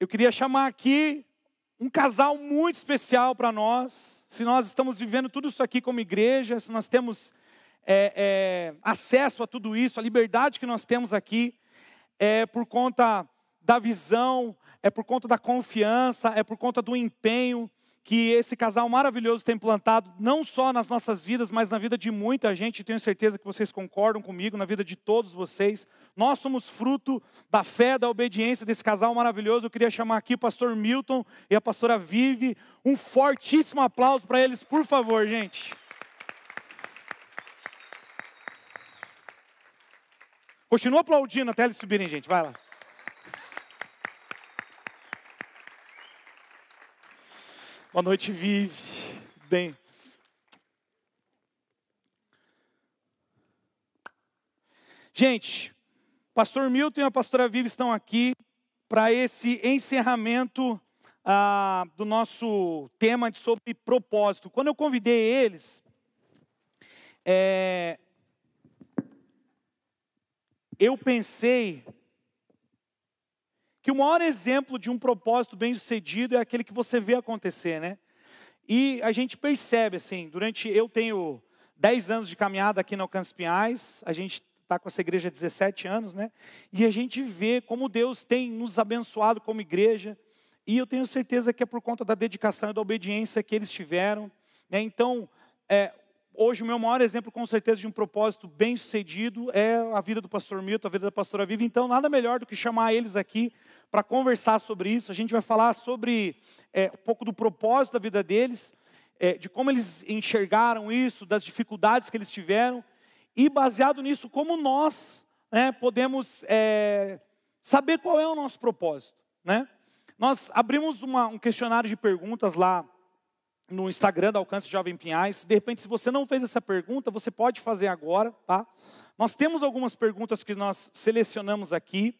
eu queria chamar aqui um casal muito especial para nós. Se nós estamos vivendo tudo isso aqui como igreja, se nós temos é, é, acesso a tudo isso, a liberdade que nós temos aqui, é por conta da visão, é por conta da confiança, é por conta do empenho que esse casal maravilhoso tem plantado, não só nas nossas vidas, mas na vida de muita gente. Tenho certeza que vocês concordam comigo, na vida de todos vocês. Nós somos fruto da fé, da obediência desse casal maravilhoso. Eu queria chamar aqui o pastor Milton e a pastora Vive. Um fortíssimo aplauso para eles, por favor, gente. Continua aplaudindo até eles subirem, gente. Vai lá. Boa noite, Vive. Bem. Gente, pastor Milton e a pastora Vive estão aqui para esse encerramento ah, do nosso tema sobre propósito. Quando eu convidei eles, é, eu pensei que o maior exemplo de um propósito bem sucedido é aquele que você vê acontecer, né? E a gente percebe, assim, durante. Eu tenho 10 anos de caminhada aqui no Alcance Pinhais, a gente está com essa igreja há 17 anos, né? E a gente vê como Deus tem nos abençoado como igreja, e eu tenho certeza que é por conta da dedicação e da obediência que eles tiveram, né? Então, é, hoje o meu maior exemplo, com certeza, de um propósito bem sucedido é a vida do pastor Milton, a vida da pastora Viva. Então, nada melhor do que chamar eles aqui para conversar sobre isso. A gente vai falar sobre é, um pouco do propósito da vida deles, é, de como eles enxergaram isso, das dificuldades que eles tiveram, e baseado nisso, como nós né, podemos é, saber qual é o nosso propósito. Né? Nós abrimos uma, um questionário de perguntas lá no Instagram da Alcance Jovem Pinhais. De repente, se você não fez essa pergunta, você pode fazer agora, tá? Nós temos algumas perguntas que nós selecionamos aqui.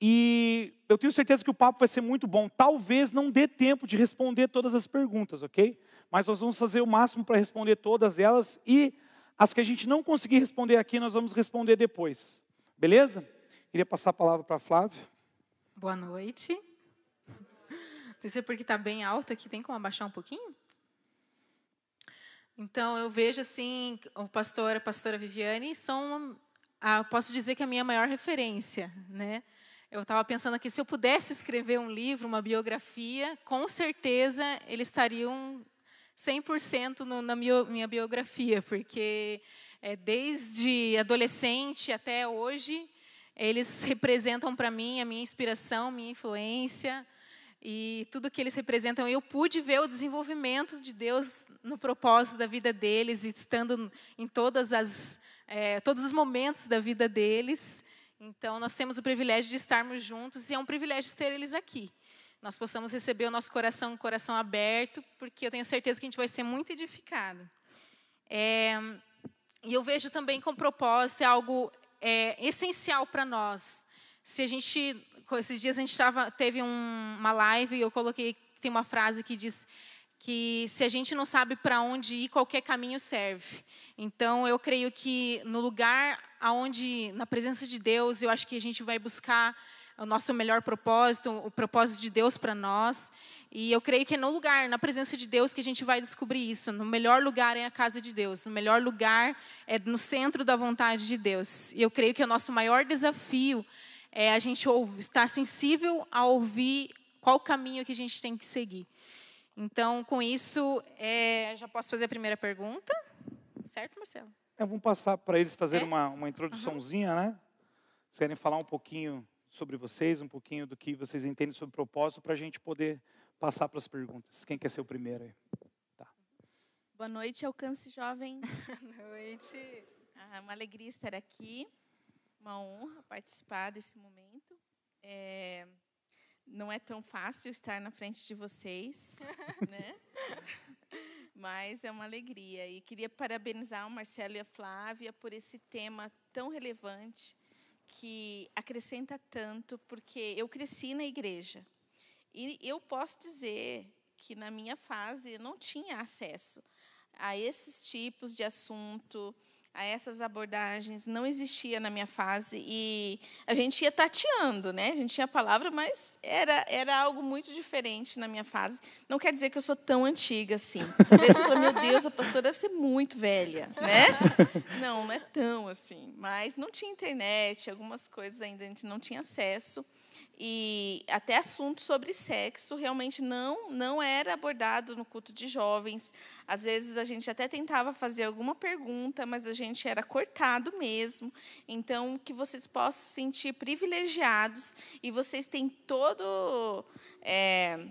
E eu tenho certeza que o papo vai ser muito bom. Talvez não dê tempo de responder todas as perguntas, ok? Mas nós vamos fazer o máximo para responder todas elas. E as que a gente não conseguir responder aqui, nós vamos responder depois. Beleza? Queria passar a palavra para a Flávia. Boa noite. Não sei se é porque está bem alto aqui, tem como abaixar um pouquinho? Então, eu vejo assim, o pastor, a pastora Viviane são, ah, posso dizer que a minha maior referência, né? Eu estava pensando aqui, se eu pudesse escrever um livro, uma biografia, com certeza eles estariam 100% no, na minha, minha biografia, porque é, desde adolescente até hoje, eles representam para mim a minha inspiração, minha influência e tudo que eles representam. Eu pude ver o desenvolvimento de Deus no propósito da vida deles, estando em todas as, é, todos os momentos da vida deles. Então, nós temos o privilégio de estarmos juntos e é um privilégio ter eles aqui. Nós possamos receber o nosso coração, coração aberto, porque eu tenho certeza que a gente vai ser muito edificado. É, e eu vejo também com propósito é algo é, essencial para nós. Se a gente, esses dias a gente tava, teve um, uma live e eu coloquei tem uma frase que diz que se a gente não sabe para onde ir, qualquer caminho serve. Então, eu creio que no lugar aonde, na presença de Deus, eu acho que a gente vai buscar o nosso melhor propósito, o propósito de Deus para nós. E eu creio que é no lugar, na presença de Deus, que a gente vai descobrir isso. No melhor lugar é a casa de Deus. No melhor lugar é no centro da vontade de Deus. E eu creio que o nosso maior desafio é a gente estar sensível a ouvir qual caminho que a gente tem que seguir. Então, com isso, é, já posso fazer a primeira pergunta? Certo, Marcelo? É, vamos passar para eles fazer é? uma, uma introduçãozinha, uhum. né? Se querem falar um pouquinho sobre vocês, um pouquinho do que vocês entendem sobre o propósito, para a gente poder passar para as perguntas. Quem quer ser o primeiro aí? Tá. Boa noite, Alcance Jovem. Boa noite. Ah, uma alegria estar aqui, uma honra participar desse momento. É, não é tão fácil estar na frente de vocês, né? Mas é uma alegria. E queria parabenizar o Marcelo e a Flávia por esse tema tão relevante que acrescenta tanto, porque eu cresci na igreja. E eu posso dizer que na minha fase eu não tinha acesso a esses tipos de assunto, a essas abordagens não existia na minha fase e a gente ia tateando, né? A gente tinha a palavra, mas era, era algo muito diferente na minha fase. Não quer dizer que eu sou tão antiga assim. Talvez você meu Deus, a pastora deve ser muito velha, né? Não, não é tão assim. Mas não tinha internet, algumas coisas ainda a gente não tinha acesso e até assuntos sobre sexo realmente não não era abordado no culto de jovens. Às vezes a gente até tentava fazer alguma pergunta, mas a gente era cortado mesmo. Então que vocês possam se sentir privilegiados e vocês têm todo é,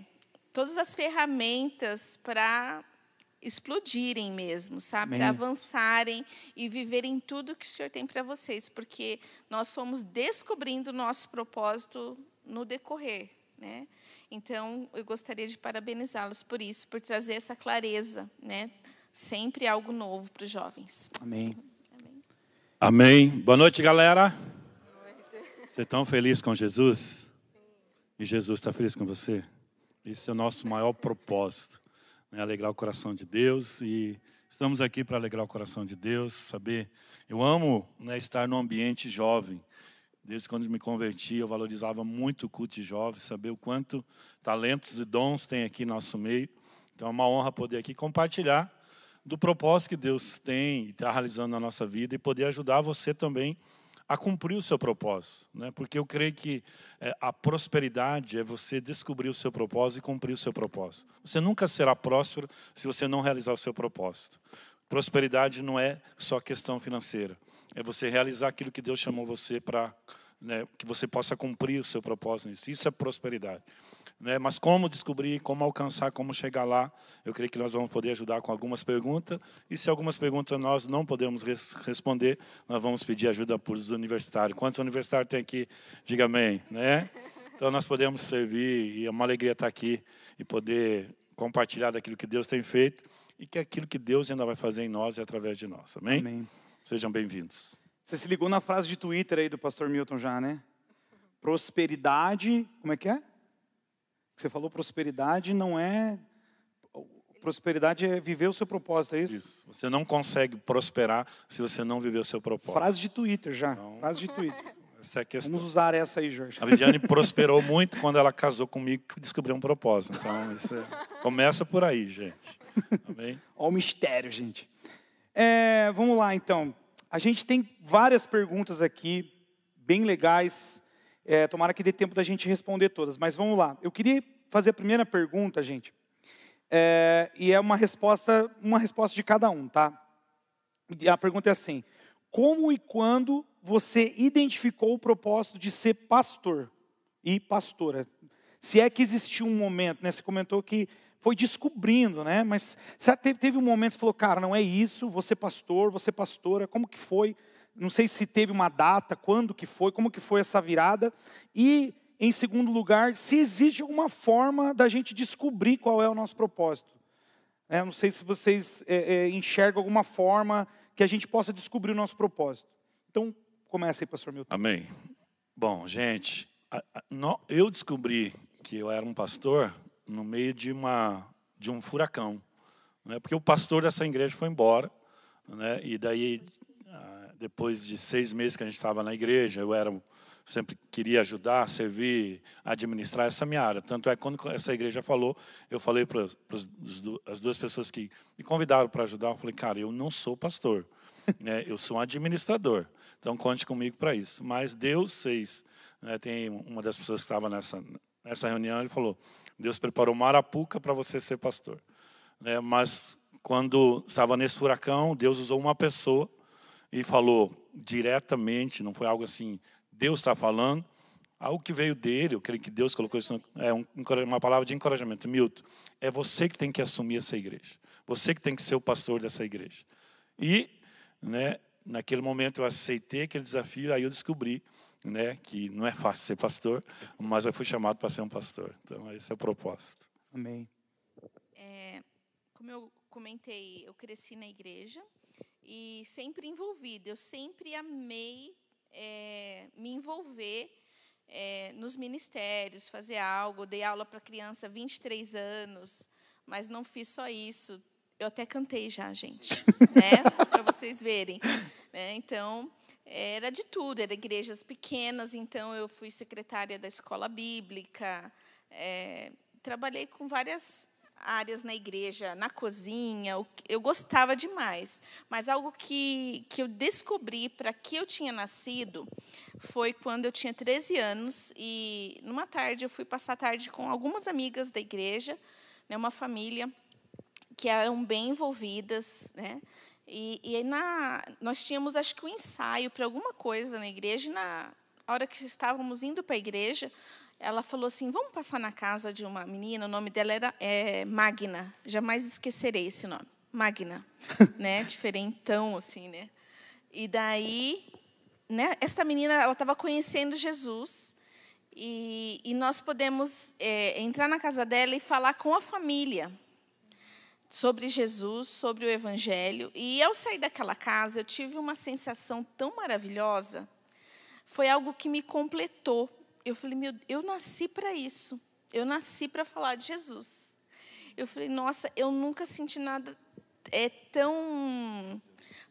todas as ferramentas para explodirem mesmo, sabe? Para avançarem e viverem tudo que o Senhor tem para vocês, porque nós fomos descobrindo o nosso propósito no decorrer, né? Então, eu gostaria de parabenizá-los por isso, por trazer essa clareza, né? Sempre algo novo para os jovens. Amém. Amém. Amém. Boa noite, galera. Boa noite. Você estão felizes com Jesus? Sim. E Jesus está feliz com você? Esse é o nosso maior propósito, né? alegrar o coração de Deus e estamos aqui para alegrar o coração de Deus, saber. Eu amo né, estar no ambiente jovem. Desde quando me converti, eu valorizava muito o culto de jovens, saber o quanto talentos e dons tem aqui no nosso meio. Então é uma honra poder aqui compartilhar do propósito que Deus tem e está realizando na nossa vida e poder ajudar você também a cumprir o seu propósito. Né? Porque eu creio que é, a prosperidade é você descobrir o seu propósito e cumprir o seu propósito. Você nunca será próspero se você não realizar o seu propósito. Prosperidade não é só questão financeira é você realizar aquilo que Deus chamou você para né, que você possa cumprir o seu propósito nisso. Isso é prosperidade. Né? Mas como descobrir, como alcançar, como chegar lá, eu creio que nós vamos poder ajudar com algumas perguntas. E se algumas perguntas nós não podemos res responder, nós vamos pedir ajuda para os universitários. Quantos universitários tem aqui? Diga amém. Né? Então nós podemos servir e é uma alegria estar aqui e poder compartilhar daquilo que Deus tem feito e que é aquilo que Deus ainda vai fazer em nós e através de nós. Amém? Amém. Sejam bem-vindos. Você se ligou na frase de Twitter aí do pastor Milton já, né? Prosperidade, como é que é? Você falou prosperidade não é prosperidade é viver o seu propósito, é isso? Isso. Você não consegue prosperar se você não viver o seu propósito. Frase de Twitter já. Então, frase de Twitter. Essa é a questão. Vamos usar essa aí, Jorge. A Viviane prosperou muito quando ela casou comigo e descobriu um propósito. Então, isso é... começa por aí, gente. Amém? Olha o mistério, gente. É, vamos lá, então. A gente tem várias perguntas aqui, bem legais. É, tomara que dê tempo da gente responder todas, mas vamos lá. Eu queria fazer a primeira pergunta, gente, é, e é uma resposta, uma resposta de cada um, tá? E a pergunta é assim: como e quando você identificou o propósito de ser pastor e pastora? Se é que existiu um momento, né? Você comentou que foi descobrindo, né? Mas teve, teve um momento que você falou, cara, não é isso, você pastor, você pastora, como que foi? Não sei se teve uma data, quando que foi, como que foi essa virada. E, em segundo lugar, se existe alguma forma da gente descobrir qual é o nosso propósito. É, não sei se vocês é, é, enxergam alguma forma que a gente possa descobrir o nosso propósito. Então, começa aí, pastor Milton. Amém. Bom, gente, eu descobri que eu era um pastor no meio de, uma, de um furacão. Né? Porque o pastor dessa igreja foi embora. Né? E daí, ah, depois de seis meses que a gente estava na igreja, eu era sempre queria ajudar, servir, administrar essa minha área. Tanto é que quando essa igreja falou, eu falei para as duas pessoas que me convidaram para ajudar, eu falei, cara, eu não sou pastor, né? eu sou um administrador, então conte comigo para isso. Mas Deus fez, né? tem uma das pessoas que estava nessa, nessa reunião, ele falou, Deus preparou uma arapuca para você ser pastor. Né? Mas quando estava nesse furacão, Deus usou uma pessoa e falou diretamente, não foi algo assim, Deus está falando, algo que veio dele, eu creio que Deus colocou isso, é um, uma palavra de encorajamento. Milton, é você que tem que assumir essa igreja. Você que tem que ser o pastor dessa igreja. E, né, naquele momento eu aceitei aquele desafio, aí eu descobri né, que não é fácil ser pastor, mas eu fui chamado para ser um pastor. Então, esse é o propósito. Amém. É, como eu comentei, eu cresci na igreja e sempre envolvida. Eu sempre amei é, me envolver é, nos ministérios, fazer algo. Dei aula para criança há 23 anos, mas não fiz só isso. Eu até cantei já, gente, né? Para vocês verem. Né? Então, era de tudo, era igrejas pequenas, então eu fui secretária da escola bíblica, é, trabalhei com várias áreas na igreja, na cozinha, eu gostava demais. Mas algo que, que eu descobri para que eu tinha nascido foi quando eu tinha 13 anos e numa tarde eu fui passar a tarde com algumas amigas da igreja, né, uma família que eram bem envolvidas, né? E, e na, nós tínhamos, acho que, um ensaio para alguma coisa na igreja. E na hora que estávamos indo para a igreja, ela falou assim: Vamos passar na casa de uma menina. O nome dela era é, Magna. Jamais esquecerei esse nome. Magna, né? Diferentão, assim, né? E daí, né? Essa menina, ela estava conhecendo Jesus. E, e nós podemos é, entrar na casa dela e falar com a família sobre Jesus, sobre o Evangelho. E ao sair daquela casa, eu tive uma sensação tão maravilhosa. Foi algo que me completou. Eu falei, meu, eu nasci para isso. Eu nasci para falar de Jesus. Eu falei, nossa, eu nunca senti nada é tão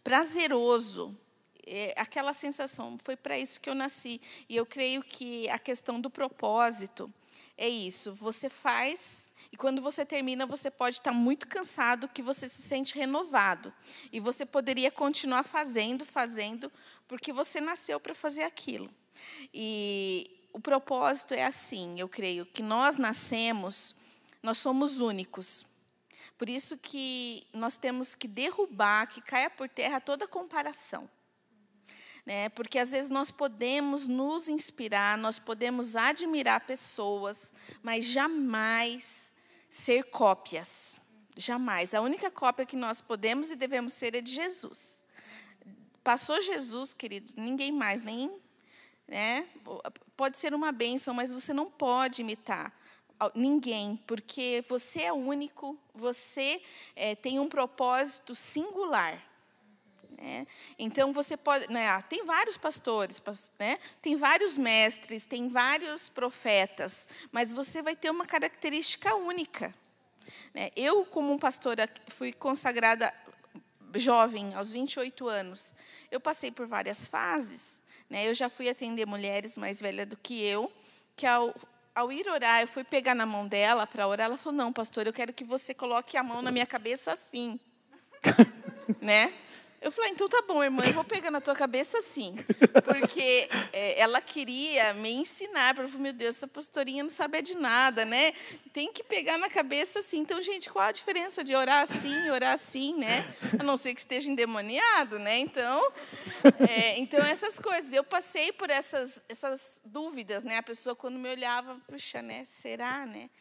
prazeroso. É, aquela sensação foi para isso que eu nasci. E eu creio que a questão do propósito é isso. Você faz e quando você termina, você pode estar muito cansado, que você se sente renovado. E você poderia continuar fazendo, fazendo, porque você nasceu para fazer aquilo. E o propósito é assim, eu creio, que nós nascemos, nós somos únicos. Por isso que nós temos que derrubar, que caia por terra toda comparação. Né? Porque às vezes nós podemos nos inspirar, nós podemos admirar pessoas, mas jamais ser cópias. Jamais. A única cópia que nós podemos e devemos ser é de Jesus. Passou Jesus, querido, ninguém mais, nem. Né? Pode ser uma bênção, mas você não pode imitar ninguém, porque você é único, você é, tem um propósito singular. Né? Então você pode, né, ah, tem vários pastores, né, tem vários mestres, tem vários profetas, mas você vai ter uma característica única. Né? Eu, como pastora, fui consagrada jovem, aos 28 anos. Eu passei por várias fases. Né? Eu já fui atender mulheres mais velhas do que eu, que ao, ao ir orar, eu fui pegar na mão dela para orar. Ela falou: Não, pastor, eu quero que você coloque a mão na minha cabeça assim. né? Eu falei, então tá bom, irmã, eu vou pegar na tua cabeça assim. Porque é, ela queria me ensinar. Eu falei, meu Deus, essa pastorinha não sabe de nada, né? Tem que pegar na cabeça assim. Então, gente, qual a diferença de orar assim e orar assim, né? A não ser que esteja endemoniado, né? Então, é, então essas coisas. Eu passei por essas, essas dúvidas, né? A pessoa, quando me olhava, puxa, né? Será, né?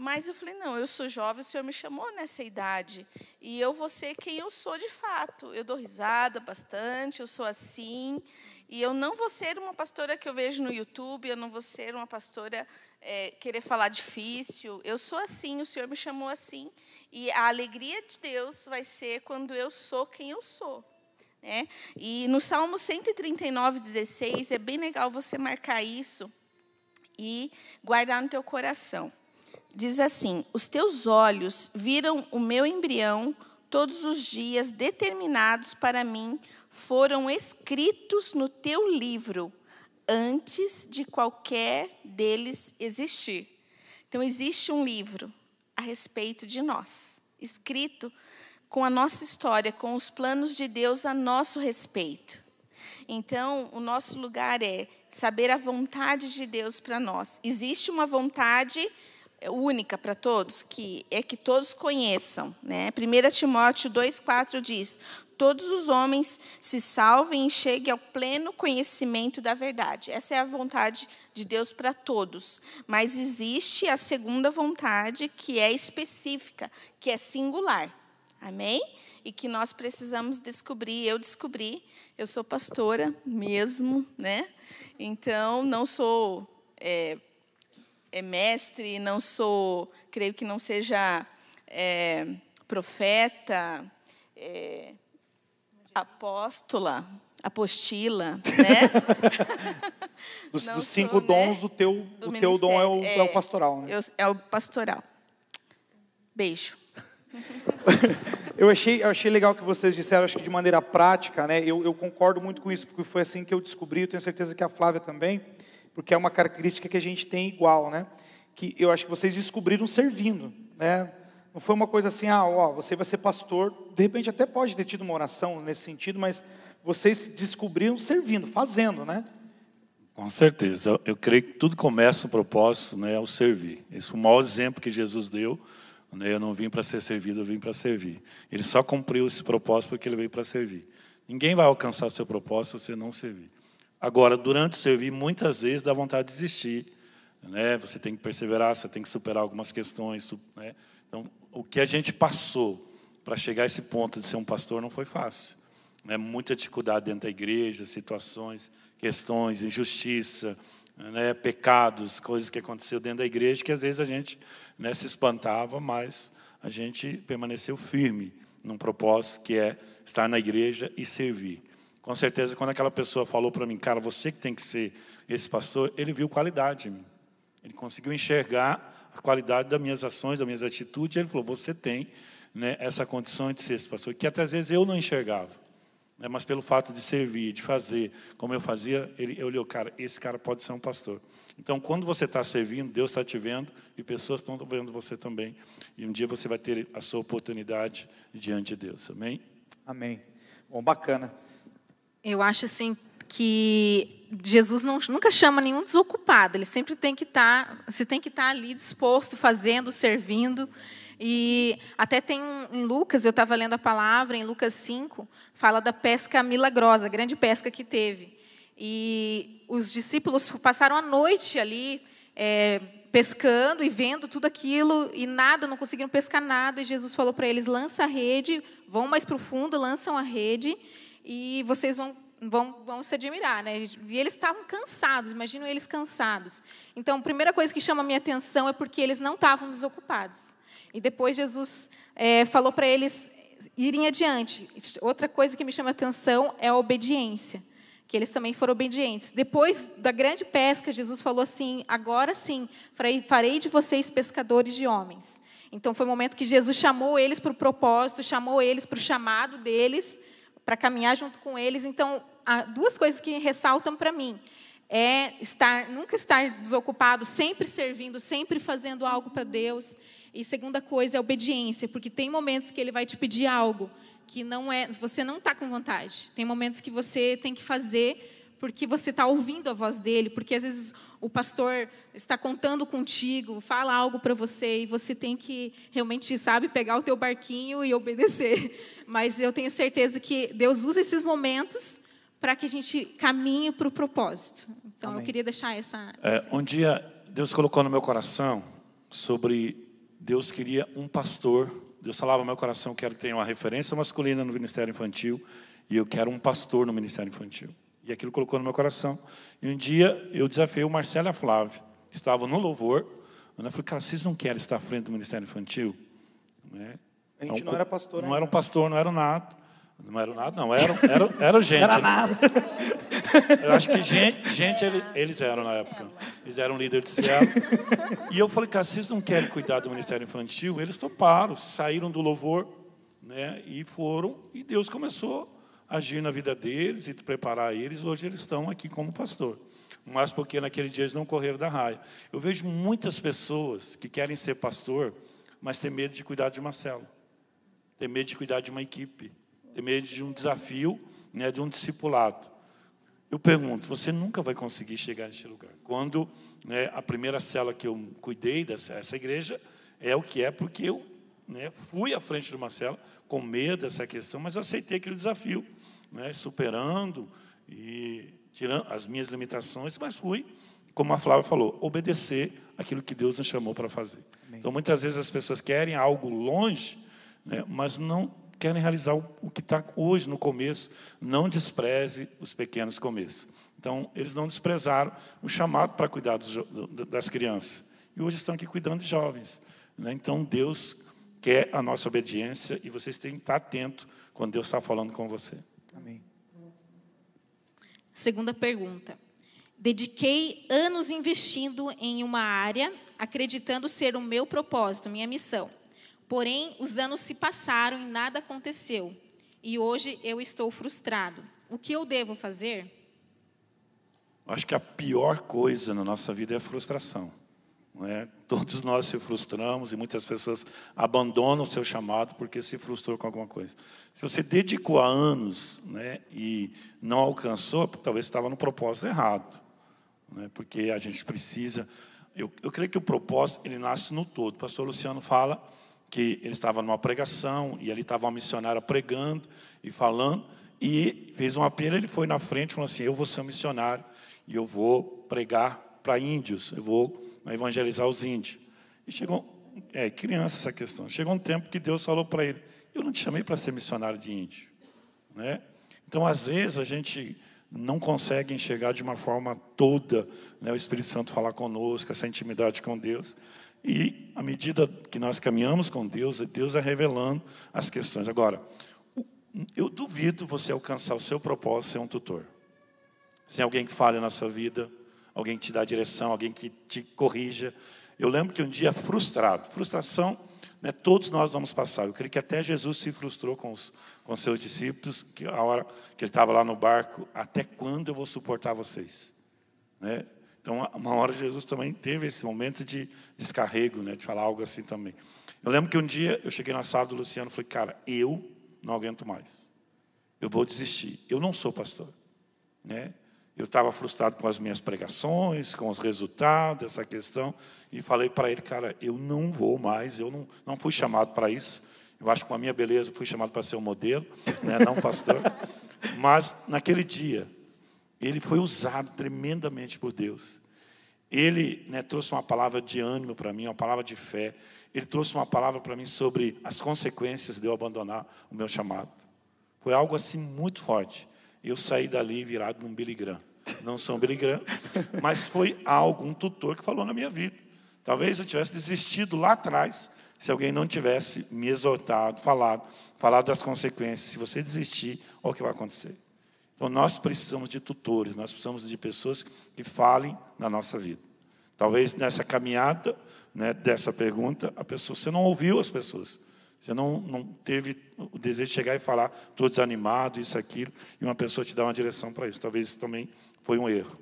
Mas eu falei, não, eu sou jovem, o Senhor me chamou nessa idade. E eu vou ser quem eu sou de fato. Eu dou risada bastante, eu sou assim. E eu não vou ser uma pastora que eu vejo no YouTube, eu não vou ser uma pastora é, querer falar difícil. Eu sou assim, o Senhor me chamou assim. E a alegria de Deus vai ser quando eu sou quem eu sou. Né? E no Salmo 139, 16, é bem legal você marcar isso e guardar no teu coração diz assim: Os teus olhos viram o meu embrião, todos os dias determinados para mim foram escritos no teu livro, antes de qualquer deles existir. Então, existe um livro a respeito de nós, escrito com a nossa história, com os planos de Deus a nosso respeito. Então, o nosso lugar é saber a vontade de Deus para nós. Existe uma vontade única para todos, que é que todos conheçam. Né? 1 Timóteo 2,4 diz: Todos os homens se salvem e cheguem ao pleno conhecimento da verdade. Essa é a vontade de Deus para todos. Mas existe a segunda vontade, que é específica, que é singular. Amém? E que nós precisamos descobrir. Eu descobri, eu sou pastora mesmo, né? Então, não sou. É, é mestre, não sou, creio que não seja é, profeta, é, apóstola, apostila, né? dos, dos cinco sou, dons, né? o teu, o teu dom é o, é, é o pastoral, né? Eu, é o pastoral. Beijo. Eu achei, eu achei legal que vocês disseram, acho que de maneira prática, né? Eu, eu concordo muito com isso, porque foi assim que eu descobri, eu tenho certeza que a Flávia também, porque é uma característica que a gente tem igual, né? Que eu acho que vocês descobriram servindo, né? Não foi uma coisa assim, ah, ó, você vai ser pastor, de repente até pode ter tido uma oração nesse sentido, mas vocês descobriram servindo, fazendo, né? Com certeza. Eu, eu creio que tudo começa o propósito, né, ao servir. Esse é o maior exemplo que Jesus deu né? Eu não vim para ser servido, eu vim para servir. Ele só cumpriu esse propósito porque ele veio para servir. Ninguém vai alcançar seu propósito se não servir. Agora, durante servir, muitas vezes dá vontade de desistir. Né? Você tem que perseverar, você tem que superar algumas questões. Né? Então, o que a gente passou para chegar a esse ponto de ser um pastor não foi fácil. Né? Muita dificuldade dentro da igreja, situações, questões, injustiça, né? pecados, coisas que aconteceram dentro da igreja que às vezes a gente né, se espantava, mas a gente permaneceu firme num propósito que é estar na igreja e servir. Com certeza, quando aquela pessoa falou para mim, cara, você que tem que ser esse pastor, ele viu qualidade em mim. Ele conseguiu enxergar a qualidade das minhas ações, das minhas atitudes. Ele falou: você tem né, essa condição de ser esse pastor, que até às vezes eu não enxergava. Né, mas pelo fato de servir, de fazer como eu fazia, ele olhou, cara, esse cara pode ser um pastor. Então, quando você está servindo, Deus está te vendo e pessoas estão vendo você também. E um dia você vai ter a sua oportunidade diante de Deus. Amém? Amém. Bom, bacana. Eu acho assim que Jesus não, nunca chama nenhum desocupado. Ele sempre tem que estar, tá, você tem que estar tá ali disposto, fazendo, servindo. E até tem em Lucas, eu estava lendo a palavra, em Lucas 5, fala da pesca milagrosa, a grande pesca que teve. E os discípulos passaram a noite ali é, pescando e vendo tudo aquilo e nada, não conseguiram pescar nada. E Jesus falou para eles: lança a rede, vão mais para o fundo, lançam a rede e vocês vão vão, vão se admirar, né? E eles estavam cansados, imagino eles cansados. Então, a primeira coisa que chama a minha atenção é porque eles não estavam desocupados. E depois Jesus é, falou para eles irem adiante. Outra coisa que me chama a atenção é a obediência que eles também foram obedientes. Depois da grande pesca, Jesus falou assim: agora sim, farei de vocês pescadores de homens. Então foi o momento que Jesus chamou eles para o propósito, chamou eles para o chamado deles, para caminhar junto com eles. Então, há duas coisas que ressaltam para mim é estar, nunca estar desocupado, sempre servindo, sempre fazendo algo para Deus. E segunda coisa é obediência, porque tem momentos que Ele vai te pedir algo que não é, você não está com vontade. Tem momentos que você tem que fazer porque você está ouvindo a voz dele, porque às vezes o pastor está contando contigo, fala algo para você e você tem que realmente, sabe, pegar o teu barquinho e obedecer. Mas eu tenho certeza que Deus usa esses momentos para que a gente caminhe para o propósito. Então Amém. eu queria deixar essa. É, um dia Deus colocou no meu coração sobre Deus queria um pastor Deus falava no meu coração, quero ter uma referência masculina no ministério infantil e eu quero um pastor no ministério infantil. E aquilo colocou no meu coração. E um dia eu desafiei o Marcelo e a Flávia, que estavam no louvor. Eu falei, cara, vocês não querem estar à frente do ministério infantil? Né? A gente não, não era pastor. Não era um pastor, não era nada. Não era nada, não. Era, era, era gente. Era nada. Eu acho que gente, gente eles eram na época. Eles eram líder de céu. E eu falei, cara, vocês não querem cuidar do ministério infantil? Eles toparam, saíram do louvor né, e foram. E Deus começou agir na vida deles e preparar eles. Hoje eles estão aqui como pastor. Mas porque naquele dia eles não correram da raia. Eu vejo muitas pessoas que querem ser pastor, mas têm medo de cuidar de uma célula. Tem medo de cuidar de uma equipe ter medo de um desafio, né, de um discipulado. Eu pergunto, você nunca vai conseguir chegar neste lugar. Quando né, a primeira cela que eu cuidei dessa essa igreja é o que é, porque eu né, fui à frente de uma cela com medo dessa questão, mas eu aceitei aquele desafio, né, superando e tirando as minhas limitações, mas fui, como a Flávia falou, obedecer aquilo que Deus nos chamou para fazer. Amém. Então, muitas vezes as pessoas querem algo longe, né, mas não querem realizar o que está hoje no começo. Não despreze os pequenos começos. Então, eles não desprezaram o chamado para cuidar dos, das crianças. E hoje estão aqui cuidando de jovens. Né? Então, Deus quer a nossa obediência e vocês têm que estar atentos quando Deus está falando com você. Amém. Segunda pergunta. Dediquei anos investindo em uma área, acreditando ser o meu propósito, minha missão. Porém, os anos se passaram e nada aconteceu. E hoje eu estou frustrado. O que eu devo fazer? Acho que a pior coisa na nossa vida é a frustração. Não é? Todos nós se frustramos e muitas pessoas abandonam o seu chamado porque se frustrou com alguma coisa. Se você dedicou anos né, e não alcançou, talvez estava no propósito errado. Né, porque a gente precisa. Eu, eu creio que o propósito ele nasce no todo. O pastor Luciano fala que ele estava numa pregação e ali estava uma missionária pregando e falando e fez um apelo. Ele foi na frente e falou assim: Eu vou ser um missionário e eu vou pregar para índios. Eu vou a evangelizar os índios. E chegou, é, criança essa questão. Chegou um tempo que Deus falou para ele: Eu não te chamei para ser missionário de índio. Né? Então, às vezes, a gente não consegue enxergar de uma forma toda né, o Espírito Santo falar conosco, essa intimidade com Deus. E, à medida que nós caminhamos com Deus, Deus é revelando as questões. Agora, eu duvido você alcançar o seu propósito ser um tutor. Sem alguém que fale na sua vida, alguém que te dá direção, alguém que te corrija. Eu lembro que um dia frustrado, frustração, né, todos nós vamos passar. Eu creio que até Jesus se frustrou com os com seus discípulos, que a hora que ele estava lá no barco, até quando eu vou suportar vocês? Né? Então, uma hora Jesus também teve esse momento de descarrego, né, de falar algo assim também. Eu lembro que um dia eu cheguei na sala do Luciano e falei, cara, eu não aguento mais. Eu vou desistir. Eu não sou pastor. Né? Eu estava frustrado com as minhas pregações, com os resultados, essa questão, e falei para ele, cara, eu não vou mais, eu não, não fui chamado para isso. Eu acho que com a minha beleza fui chamado para ser um modelo, né, não pastor. Mas naquele dia, ele foi usado tremendamente por Deus. Ele né, trouxe uma palavra de ânimo para mim, uma palavra de fé. Ele trouxe uma palavra para mim sobre as consequências de eu abandonar o meu chamado. Foi algo assim muito forte. Eu saí dali virado num Billy Graham não são Graham, mas foi algo, um tutor que falou na minha vida. Talvez eu tivesse desistido lá atrás, se alguém não tivesse me exortado, falado, falado das consequências. Se você desistir, olha o que vai acontecer. Então, nós precisamos de tutores, nós precisamos de pessoas que falem na nossa vida. Talvez nessa caminhada né, dessa pergunta, a pessoa, você não ouviu as pessoas. Você não, não teve o desejo de chegar e falar, estou desanimado, isso, aquilo, e uma pessoa te dá uma direção para isso. Talvez isso também foi um erro.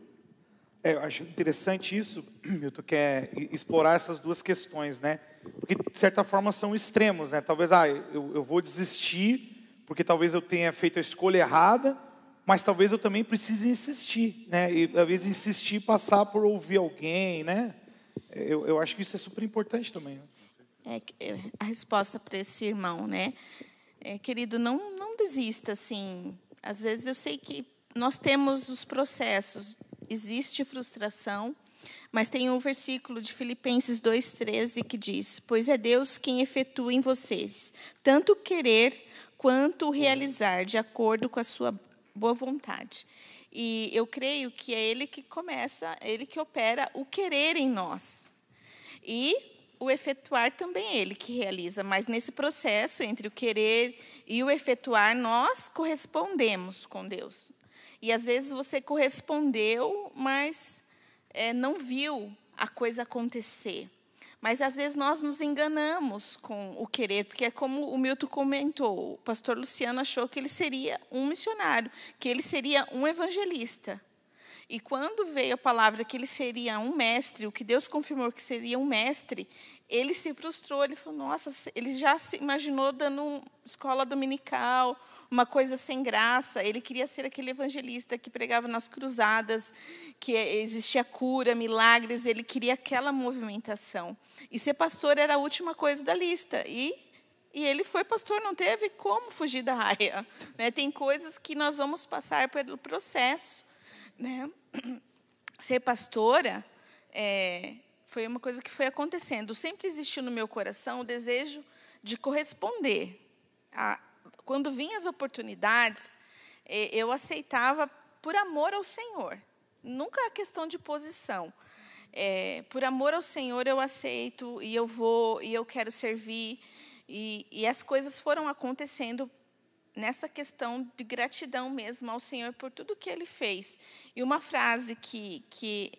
É, eu acho interessante isso, Milton, que é explorar essas duas questões, né? Porque, de certa forma, são extremos, né? Talvez, ah, eu, eu vou desistir, porque talvez eu tenha feito a escolha errada, mas talvez eu também precise insistir, né? E talvez insistir, passar por ouvir alguém, né? Eu, eu acho que isso é super importante também. Né? É, é, a resposta para esse irmão, né? É, querido, não, não desista, assim. Às vezes eu sei que nós temos os processos, existe frustração, mas tem um versículo de Filipenses 2,13 que diz: Pois é Deus quem efetua em vocês, tanto querer quanto realizar, de acordo com a sua boa vontade. E eu creio que é Ele que começa, é Ele que opera o querer em nós. E o efetuar também é Ele que realiza, mas nesse processo entre o querer e o efetuar, nós correspondemos com Deus. E às vezes você correspondeu, mas é, não viu a coisa acontecer. Mas às vezes nós nos enganamos com o querer, porque é como o Milton comentou, o pastor Luciano achou que ele seria um missionário, que ele seria um evangelista. E quando veio a palavra que ele seria um mestre, o que Deus confirmou que seria um mestre, ele se frustrou, ele falou: "Nossa, ele já se imaginou dando escola dominical, uma coisa sem graça. Ele queria ser aquele evangelista que pregava nas cruzadas, que existia cura, milagres. Ele queria aquela movimentação. E ser pastor era a última coisa da lista. E, e ele foi pastor, não teve como fugir da raia. Né? Tem coisas que nós vamos passar pelo processo. Né? Ser pastora é, foi uma coisa que foi acontecendo. Sempre existiu no meu coração o desejo de corresponder a, quando vinham as oportunidades, eh, eu aceitava por amor ao Senhor. Nunca a questão de posição. É, por amor ao Senhor eu aceito e eu vou e eu quero servir e, e as coisas foram acontecendo nessa questão de gratidão mesmo ao Senhor por tudo que Ele fez. E uma frase que, que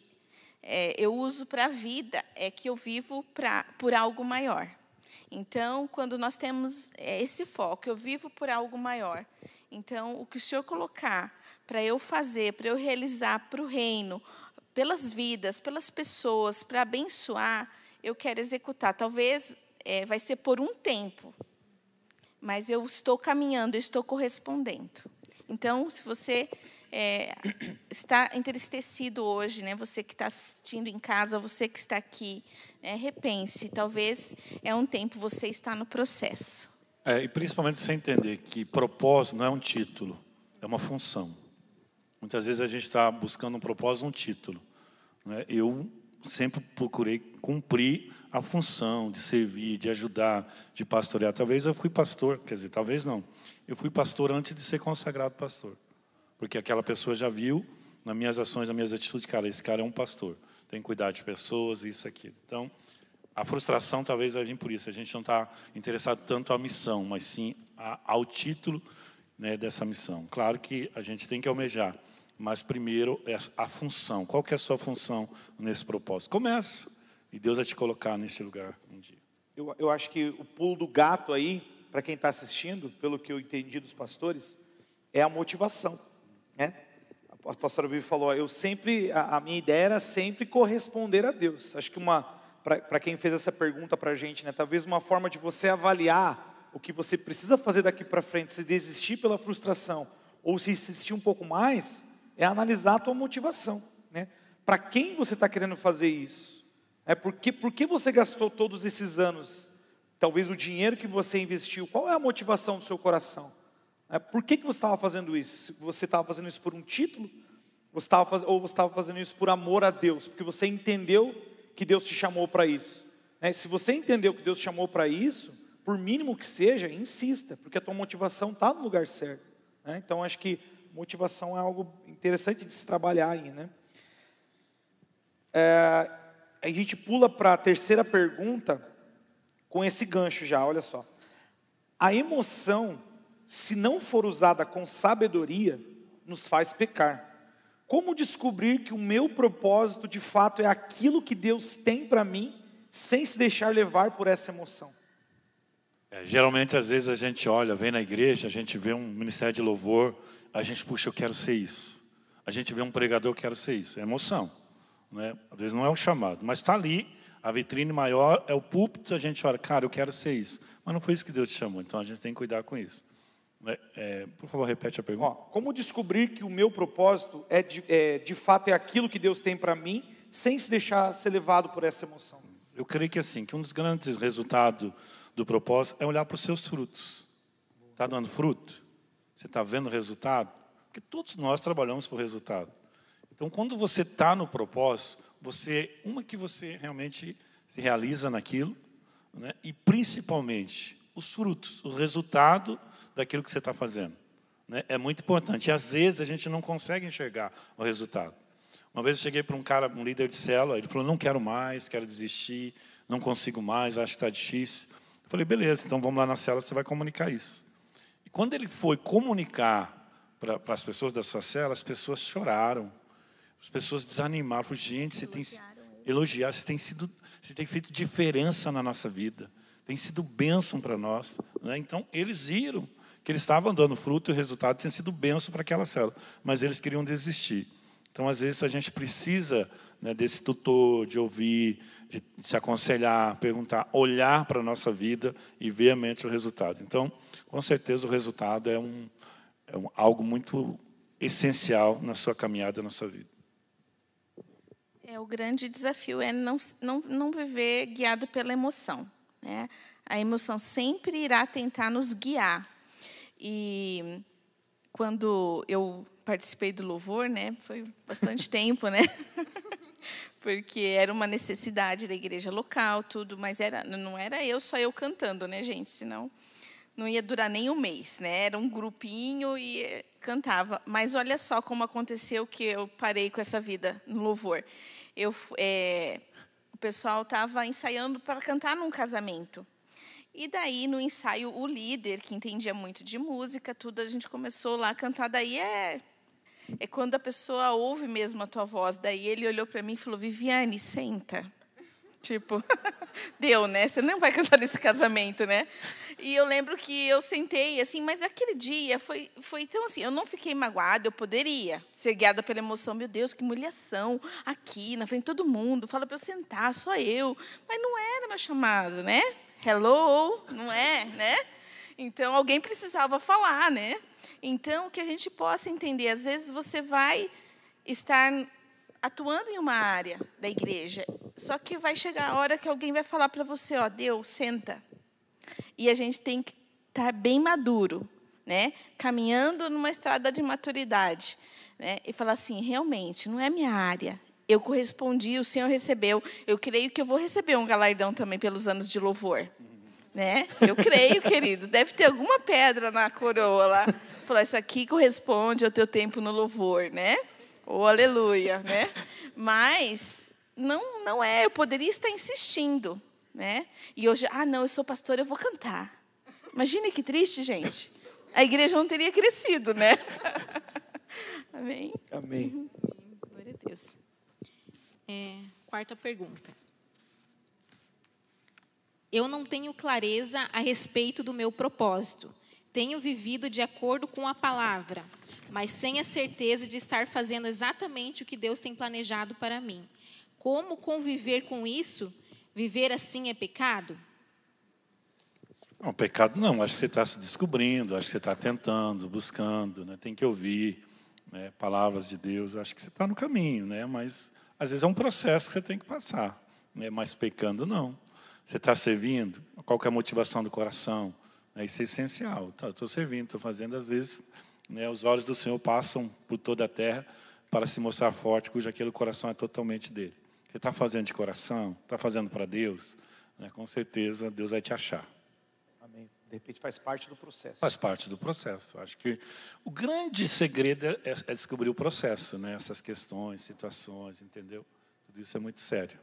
é, eu uso para a vida é que eu vivo pra, por algo maior. Então, quando nós temos é, esse foco, eu vivo por algo maior. Então, o que o Senhor colocar para eu fazer, para eu realizar para o reino, pelas vidas, pelas pessoas, para abençoar, eu quero executar. Talvez é, vai ser por um tempo, mas eu estou caminhando, eu estou correspondendo. Então, se você é, está entristecido hoje, né? Você que está assistindo em casa, você que está aqui, né? repense. Talvez é um tempo você está no processo. É, e principalmente você entender que propósito não é um título, é uma função. Muitas vezes a gente está buscando um propósito, um título. Né? Eu sempre procurei cumprir a função de servir, de ajudar, de pastorear. Talvez eu fui pastor, quer dizer, talvez não. Eu fui pastor antes de ser consagrado pastor. Porque aquela pessoa já viu nas minhas ações, nas minhas atitudes, cara, esse cara é um pastor. Tem que cuidar de pessoas, isso aqui. Então, a frustração talvez vai vir por isso. A gente não está interessado tanto à missão, mas sim ao título né, dessa missão. Claro que a gente tem que almejar, mas primeiro é a função. Qual que é a sua função nesse propósito? Começa. E Deus vai te colocar nesse lugar um dia. Eu, eu acho que o pulo do gato aí, para quem está assistindo, pelo que eu entendi dos pastores, é a motivação. Né? A pastora Vivi falou, eu sempre, a, a minha ideia era sempre corresponder a Deus. Acho que uma, para quem fez essa pergunta para a gente, né, talvez uma forma de você avaliar o que você precisa fazer daqui para frente, se desistir pela frustração ou se insistir um pouco mais, é analisar a tua motivação. Né? Para quem você está querendo fazer isso? É porque, por que você gastou todos esses anos? Talvez o dinheiro que você investiu, qual é a motivação do seu coração? É, por que, que você estava fazendo isso? Você estava fazendo isso por um título? Você ou você estava fazendo isso por amor a Deus? Porque você entendeu que Deus te chamou para isso. É, se você entendeu que Deus te chamou para isso, por mínimo que seja, insista, porque a tua motivação está no lugar certo. Né? Então, acho que motivação é algo interessante de se trabalhar aí. Né? É, a gente pula para a terceira pergunta com esse gancho já, olha só. A emoção, se não for usada com sabedoria, nos faz pecar. Como descobrir que o meu propósito de fato é aquilo que Deus tem para mim, sem se deixar levar por essa emoção? É, geralmente, às vezes, a gente olha, vem na igreja, a gente vê um ministério de louvor, a gente, puxa, eu quero ser isso. A gente vê um pregador, eu quero ser isso. É emoção. Né? Às vezes não é um chamado, mas está ali, a vitrine maior é o púlpito, a gente olha, cara, eu quero ser isso. Mas não foi isso que Deus te chamou, então a gente tem que cuidar com isso. Né? É, por favor, repete a pergunta. Ó, como descobrir que o meu propósito é de, é, de fato é aquilo que Deus tem para mim, sem se deixar ser levado por essa emoção? Eu creio que assim, que um dos grandes resultados do propósito é olhar para os seus frutos. Está dando fruto? Você está vendo o resultado? Porque todos nós trabalhamos por resultado. Então, quando você está no propósito, você, uma que você realmente se realiza naquilo, né? e principalmente os frutos, o resultado daquilo que você está fazendo. Né? É muito importante. E às vezes a gente não consegue enxergar o resultado. Uma vez eu cheguei para um cara, um líder de célula, ele falou: não quero mais, quero desistir, não consigo mais, acho que está difícil. Eu falei: beleza, então vamos lá na célula, você vai comunicar isso. E quando ele foi comunicar para as pessoas da sua célula, as pessoas choraram as pessoas desanimaram. Falaram, gente, você tem elogiado, você tem sido, você tem feito diferença na nossa vida. Tem sido bênção para nós. Né? Então, eles viram que eles estavam dando fruto e o resultado tinha sido bênção para aquela célula. Mas eles queriam desistir. Então, às vezes, a gente precisa né, desse tutor, de ouvir, de se aconselhar, perguntar, olhar para a nossa vida e ver a mente o resultado. Então, com certeza, o resultado é, um, é um, algo muito essencial na sua caminhada, na sua vida. É, o grande desafio é não, não, não viver guiado pela emoção. Né? A emoção sempre irá tentar nos guiar. E quando eu participei do louvor, né, foi bastante tempo, né? Porque era uma necessidade da igreja local, tudo, mas era, não era eu só eu cantando, né, gente? Senão não ia durar nem um mês, né? Era um grupinho e cantava. Mas olha só como aconteceu que eu parei com essa vida no louvor eu, é, o pessoal estava ensaiando para cantar num casamento. E daí, no ensaio, o líder, que entendia muito de música, tudo, a gente começou lá a cantar. Daí é, é quando a pessoa ouve mesmo a tua voz. Daí ele olhou para mim e falou: Viviane, senta. Tipo, deu, né? Você não vai cantar nesse casamento, né? E eu lembro que eu sentei, assim, mas aquele dia foi, foi tão assim, eu não fiquei magoada, eu poderia ser guiada pela emoção. Meu Deus, que humilhação, aqui, na frente de todo mundo, fala para eu sentar, só eu. Mas não era meu chamado, né? Hello, não é, né? Então, alguém precisava falar, né? Então, que a gente possa entender, às vezes você vai estar atuando em uma área da igreja, só que vai chegar a hora que alguém vai falar para você, ó, Deus, senta. E a gente tem que estar tá bem maduro, né? Caminhando numa estrada de maturidade, né? E falar assim, realmente, não é minha área. Eu correspondi, o Senhor recebeu. Eu creio que eu vou receber um galardão também pelos anos de louvor. Né? Eu creio, querido. Deve ter alguma pedra na coroa lá. Falar, isso aqui corresponde ao teu tempo no louvor, né? Oh, aleluia, né? Mas não, não é. Eu poderia estar insistindo, né? E hoje, ah, não, eu sou pastor, eu vou cantar. Imagine que triste, gente. A igreja não teria crescido, né? Amém. Amém. Uhum. Glória a Deus. É, quarta pergunta. Eu não tenho clareza a respeito do meu propósito. Tenho vivido de acordo com a palavra, mas sem a certeza de estar fazendo exatamente o que Deus tem planejado para mim. Como conviver com isso? Viver assim é pecado? Não, pecado não. Acho que você está se descobrindo, acho que você está tentando, buscando, né? tem que ouvir né? palavras de Deus. Acho que você está no caminho, né? mas às vezes é um processo que você tem que passar. Né? Mas pecando não. Você está servindo? Qual é a motivação do coração? É, isso é essencial. Tá, estou servindo, estou fazendo, às vezes né, os olhos do Senhor passam por toda a terra para se mostrar forte, cujo aquele coração é totalmente dele. Você está fazendo de coração? Está fazendo para Deus? Né, com certeza Deus vai te achar. De repente faz parte do processo. Faz parte do processo. Acho que o grande segredo é, é descobrir o processo, né? essas questões, situações, entendeu? Tudo isso é muito sério.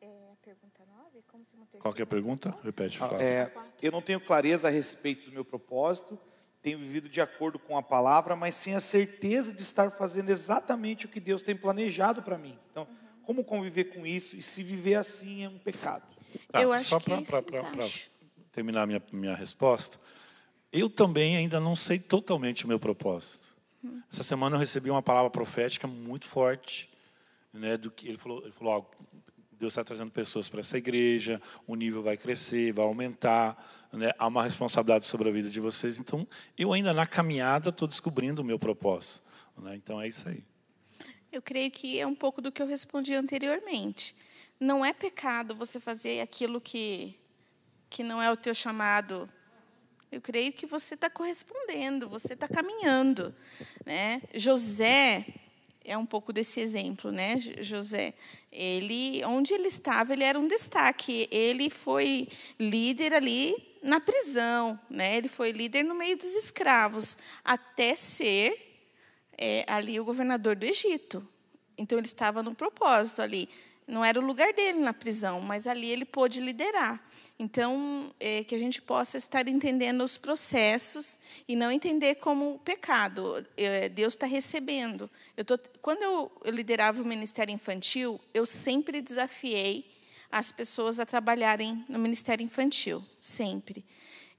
É, pergunta 9? Como se Qual é a pergunta? Repete, ah, é, Eu não tenho clareza a respeito do meu propósito tenho vivido de acordo com a palavra, mas sim a certeza de estar fazendo exatamente o que Deus tem planejado para mim. Então, uhum. como conviver com isso e se viver assim é um pecado? Tá, eu acho só que para terminar minha minha resposta, eu também ainda não sei totalmente o meu propósito. Essa semana eu recebi uma palavra profética muito forte, né, do que ele falou, ele falou, Deus está trazendo pessoas para essa igreja, o nível vai crescer, vai aumentar, né? há uma responsabilidade sobre a vida de vocês. Então, eu ainda na caminhada estou descobrindo o meu propósito. Né? Então, é isso aí. Eu creio que é um pouco do que eu respondi anteriormente. Não é pecado você fazer aquilo que, que não é o teu chamado. Eu creio que você está correspondendo, você está caminhando. Né? José, é um pouco desse exemplo, né, José? Ele, onde ele estava, ele era um destaque. Ele foi líder ali na prisão, né? Ele foi líder no meio dos escravos, até ser é, ali o governador do Egito. Então ele estava no propósito ali. Não era o lugar dele na prisão, mas ali ele pôde liderar. Então, é, que a gente possa estar entendendo os processos e não entender como pecado. É, Deus está recebendo. Eu tô, quando eu, eu liderava o ministério infantil, eu sempre desafiei as pessoas a trabalharem no ministério infantil, sempre.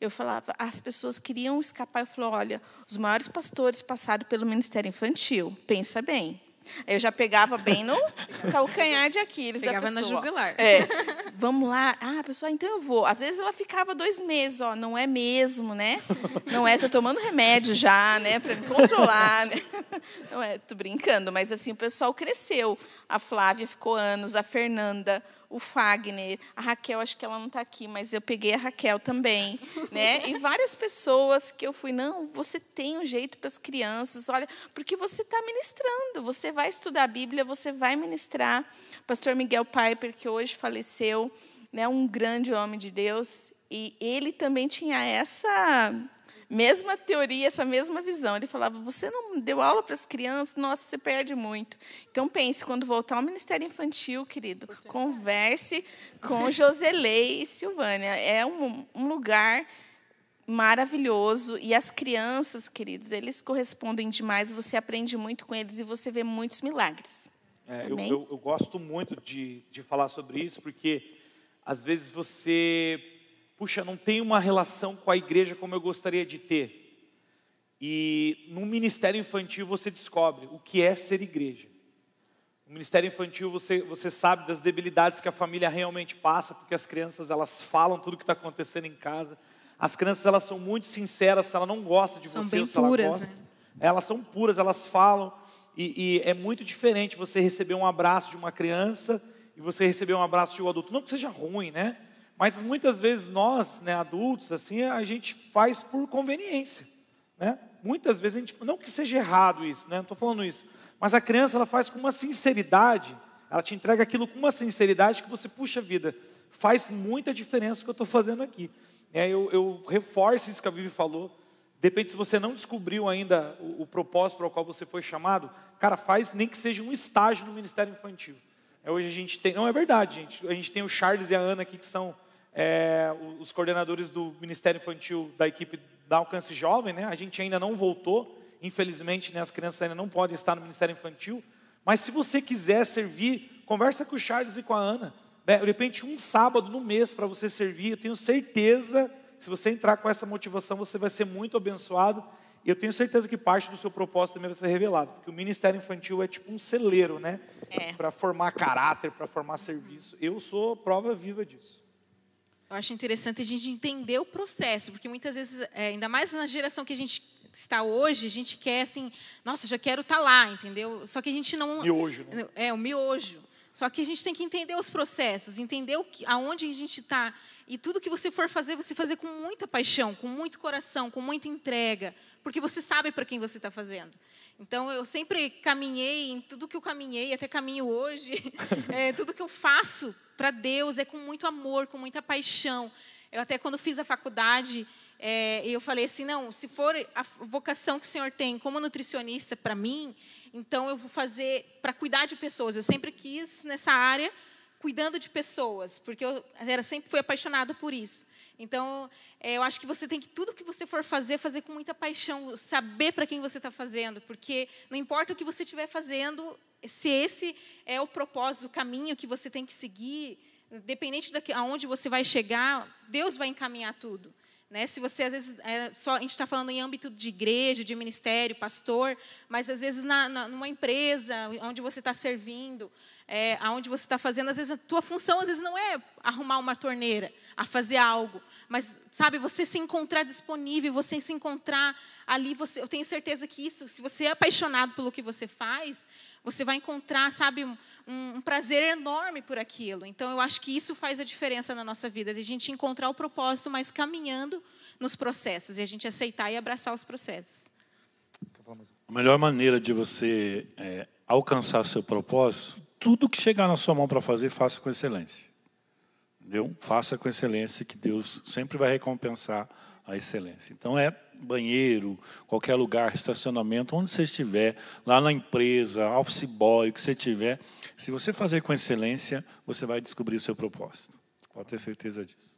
Eu falava, as pessoas queriam escapar. Eu falei, olha, os maiores pastores passaram pelo ministério infantil. Pensa bem. Eu já pegava bem no calcanhar de Aquiles pegava da pessoa. na jugular. É. Vamos lá. Ah, pessoal, então eu vou. Às vezes ela ficava dois meses, ó, não é mesmo, né? Não é, tô tomando remédio já, né, para me controlar, né? Não é, tô brincando, mas assim, o pessoal cresceu. A Flávia ficou anos, a Fernanda, o Fagner, a Raquel, acho que ela não está aqui, mas eu peguei a Raquel também, né? E várias pessoas que eu fui, não, você tem um jeito para as crianças, olha, porque você está ministrando, você vai estudar a Bíblia, você vai ministrar. Pastor Miguel Piper, que hoje faleceu, né, um grande homem de Deus, e ele também tinha essa mesma teoria, essa mesma visão. Ele falava: você não deu aula para as crianças, nossa, você perde muito. Então pense, quando voltar ao Ministério Infantil, querido, converse com Joselei e Silvânia. É um, um lugar maravilhoso e as crianças, queridos, eles correspondem demais. Você aprende muito com eles e você vê muitos milagres. É, eu, eu- eu gosto muito de, de falar sobre isso, porque às vezes você, puxa, não tem uma relação com a igreja como eu gostaria de ter. E no ministério infantil você descobre o que é ser igreja. No ministério infantil você, você sabe das debilidades que a família realmente passa, porque as crianças elas falam tudo que está acontecendo em casa. As crianças elas são muito sinceras, se ela não gosta de São você bem se ela puras, gosta. né? Elas são puras, elas falam. E, e é muito diferente você receber um abraço de uma criança e você receber um abraço de um adulto. Não que seja ruim, né? Mas muitas vezes nós, né, adultos, assim, a gente faz por conveniência, né? Muitas vezes a gente, não que seja errado isso, né? Não estou falando isso. Mas a criança ela faz com uma sinceridade, ela te entrega aquilo com uma sinceridade que você puxa vida. Faz muita diferença o que eu estou fazendo aqui. É, eu, eu reforço isso que a Vivi falou. Depende se você não descobriu ainda o, o propósito para o qual você foi chamado, cara, faz nem que seja um estágio no Ministério Infantil. É, hoje a gente tem, não é verdade, gente. A gente tem o Charles e a Ana aqui que são é, os coordenadores do Ministério Infantil da equipe da Alcance Jovem, né? A gente ainda não voltou, infelizmente, né? As crianças ainda não podem estar no Ministério Infantil. Mas se você quiser servir, conversa com o Charles e com a Ana. né? De repente, um sábado no mês para você servir, eu tenho certeza, se você entrar com essa motivação, você vai ser muito abençoado. E eu tenho certeza que parte do seu propósito também vai ser revelado. Porque o Ministério Infantil é tipo um celeiro, né? É. Para formar caráter, para formar serviço. Eu sou prova viva disso. Eu acho interessante a gente entender o processo, porque muitas vezes, é, ainda mais na geração que a gente está hoje, a gente quer assim, nossa, já quero estar lá, entendeu? Só que a gente não. Miojo, né? É, o miojo. Só que a gente tem que entender os processos, entender o que, aonde a gente está. E tudo que você for fazer, você fazer com muita paixão, com muito coração, com muita entrega, porque você sabe para quem você está fazendo. Então, eu sempre caminhei em tudo que eu caminhei, até caminho hoje, é, tudo que eu faço para Deus é com muito amor, com muita paixão. Eu até quando fiz a faculdade, é, eu falei assim, não, se for a vocação que o Senhor tem como nutricionista para mim, então eu vou fazer para cuidar de pessoas. Eu sempre quis nessa área cuidando de pessoas, porque eu era sempre fui apaixonada por isso. Então, é, eu acho que você tem que tudo que você for fazer, fazer com muita paixão, saber para quem você está fazendo, porque não importa o que você estiver fazendo, se esse é o propósito, o caminho que você tem que seguir, independente de aonde você vai chegar, Deus vai encaminhar tudo. Né? Se você, às vezes, é, só, a gente está falando em âmbito de igreja, de ministério, pastor, mas às vezes na, na, numa empresa onde você está servindo, é, aonde você está fazendo, às vezes a tua função às vezes não é arrumar uma torneira, a fazer algo, mas sabe você se encontrar disponível, você se encontrar ali, você, eu tenho certeza que isso, se você é apaixonado pelo que você faz, você vai encontrar, sabe, um, um prazer enorme por aquilo. Então eu acho que isso faz a diferença na nossa vida, de a gente encontrar o propósito, mas caminhando nos processos e a gente aceitar e abraçar os processos. A melhor maneira de você é, alcançar seu propósito, tudo que chegar na sua mão para fazer, faça com excelência. Entendeu? Faça com excelência, que Deus sempre vai recompensar a excelência. Então é banheiro, qualquer lugar, estacionamento, onde você estiver, lá na empresa, office boy, que você tiver, se você fazer com excelência, você vai descobrir o seu propósito. Pode ter certeza disso.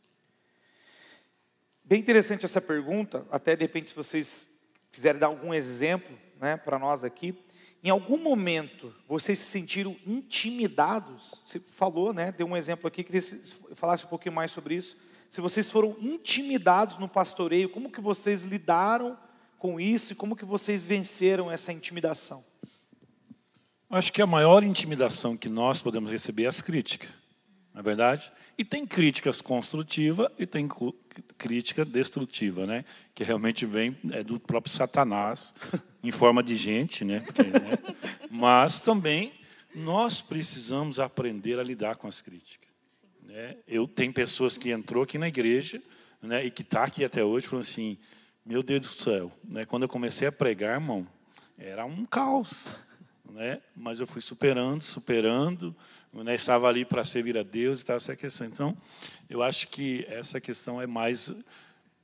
Bem interessante essa pergunta, até de repente se vocês quiserem dar algum exemplo né, para nós aqui. Em algum momento vocês se sentiram intimidados? Você falou, né? Deu um exemplo aqui, queria que falasse um pouquinho mais sobre isso. Se vocês foram intimidados no pastoreio, como que vocês lidaram com isso e como que vocês venceram essa intimidação? Acho que a maior intimidação que nós podemos receber é as críticas, não é verdade? E tem críticas construtivas e tem crítica destrutiva, né? Que realmente vem é do próprio Satanás em forma de gente, né? Porque, né? Mas também nós precisamos aprender a lidar com as críticas. Né? Eu tenho pessoas que entrou aqui na igreja, né? E que está aqui até hoje, falando assim: Meu Deus do céu, né? Quando eu comecei a pregar, irmão, era um caos. Né? Mas eu fui superando, superando, né? estava ali para servir a Deus e tal essa questão. Então, eu acho que essa questão é mais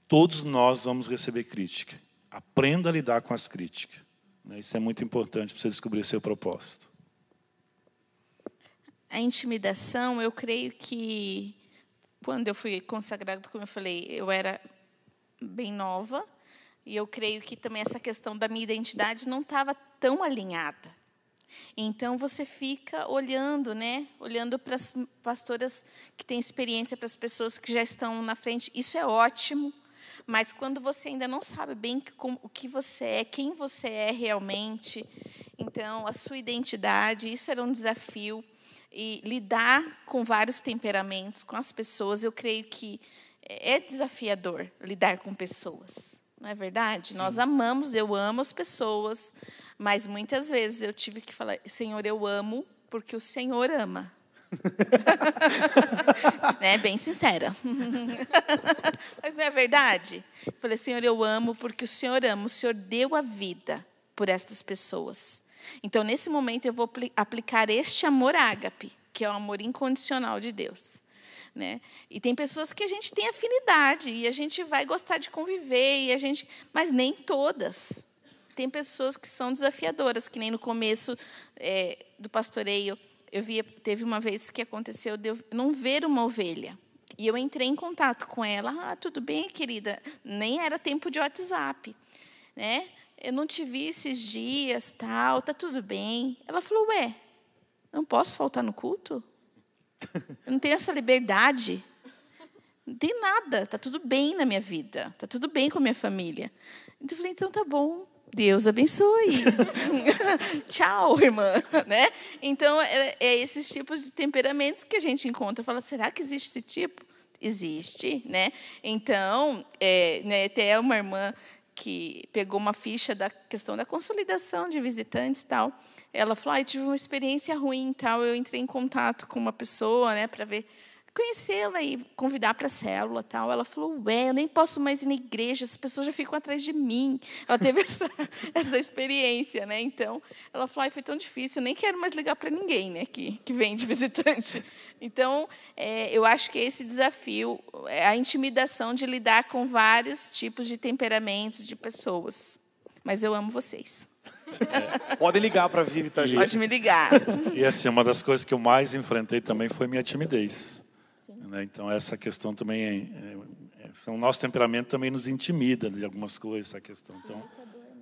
todos nós vamos receber crítica. Aprenda a lidar com as críticas. Né? Isso é muito importante para você descobrir o seu propósito. A intimidação, eu creio que quando eu fui consagrado, como eu falei, eu era bem nova e eu creio que também essa questão da minha identidade não estava tão alinhada. Então você fica olhando, né? Olhando para as pastoras que têm experiência, para as pessoas que já estão na frente. Isso é ótimo. Mas quando você ainda não sabe bem o que você é, quem você é realmente, então a sua identidade, isso era um desafio. E lidar com vários temperamentos, com as pessoas, eu creio que é desafiador lidar com pessoas. Não é verdade? Sim. Nós amamos, eu amo as pessoas, mas muitas vezes eu tive que falar, Senhor, eu amo porque o Senhor ama. né? Bem sincera. Mas não é verdade? Falei, Senhor, eu amo porque o Senhor ama, o Senhor deu a vida por estas pessoas. Então, nesse momento, eu vou aplicar este amor ágape, que é o amor incondicional de Deus. Né? E tem pessoas que a gente tem afinidade e a gente vai gostar de conviver e a gente, mas nem todas. Tem pessoas que são desafiadoras, que nem no começo é, do pastoreio eu via, teve uma vez que aconteceu de eu não ver uma ovelha. E eu entrei em contato com ela. Ah, tudo bem, querida? Nem era tempo de WhatsApp, né? Eu não te vi esses dias, tal, tá tudo bem. Ela falou: "Ué, não posso faltar no culto? Eu não tenho essa liberdade. Não tem nada, tá tudo bem na minha vida, tá tudo bem com a minha família". Então eu falei: "Então tá bom, Deus abençoe. Tchau, irmã. Né? Então, é, é, esses tipos de temperamentos que a gente encontra. Fala, será que existe esse tipo? Existe. Né? Então, é, né, até uma irmã que pegou uma ficha da questão da consolidação de visitantes tal. Ela falou, ah, tive uma experiência ruim tal. Eu entrei em contato com uma pessoa né, para ver conhecê-la e convidar para a célula tal. Ela falou, ué, eu nem posso mais ir na igreja, as pessoas já ficam atrás de mim. Ela teve essa, essa experiência, né? Então, ela falou, foi tão difícil, eu nem quero mais ligar para ninguém, né? Que, que vem de visitante. Então, é, eu acho que esse desafio, é a intimidação de lidar com vários tipos de temperamentos, de pessoas. Mas eu amo vocês. É, pode ligar para a Vivi, tá, gente? Pode me ligar. E assim, uma das coisas que eu mais enfrentei também foi minha timidez. Né? Então, essa questão também, é, é, são, nosso temperamento também nos intimida de algumas coisas, essa questão. Então,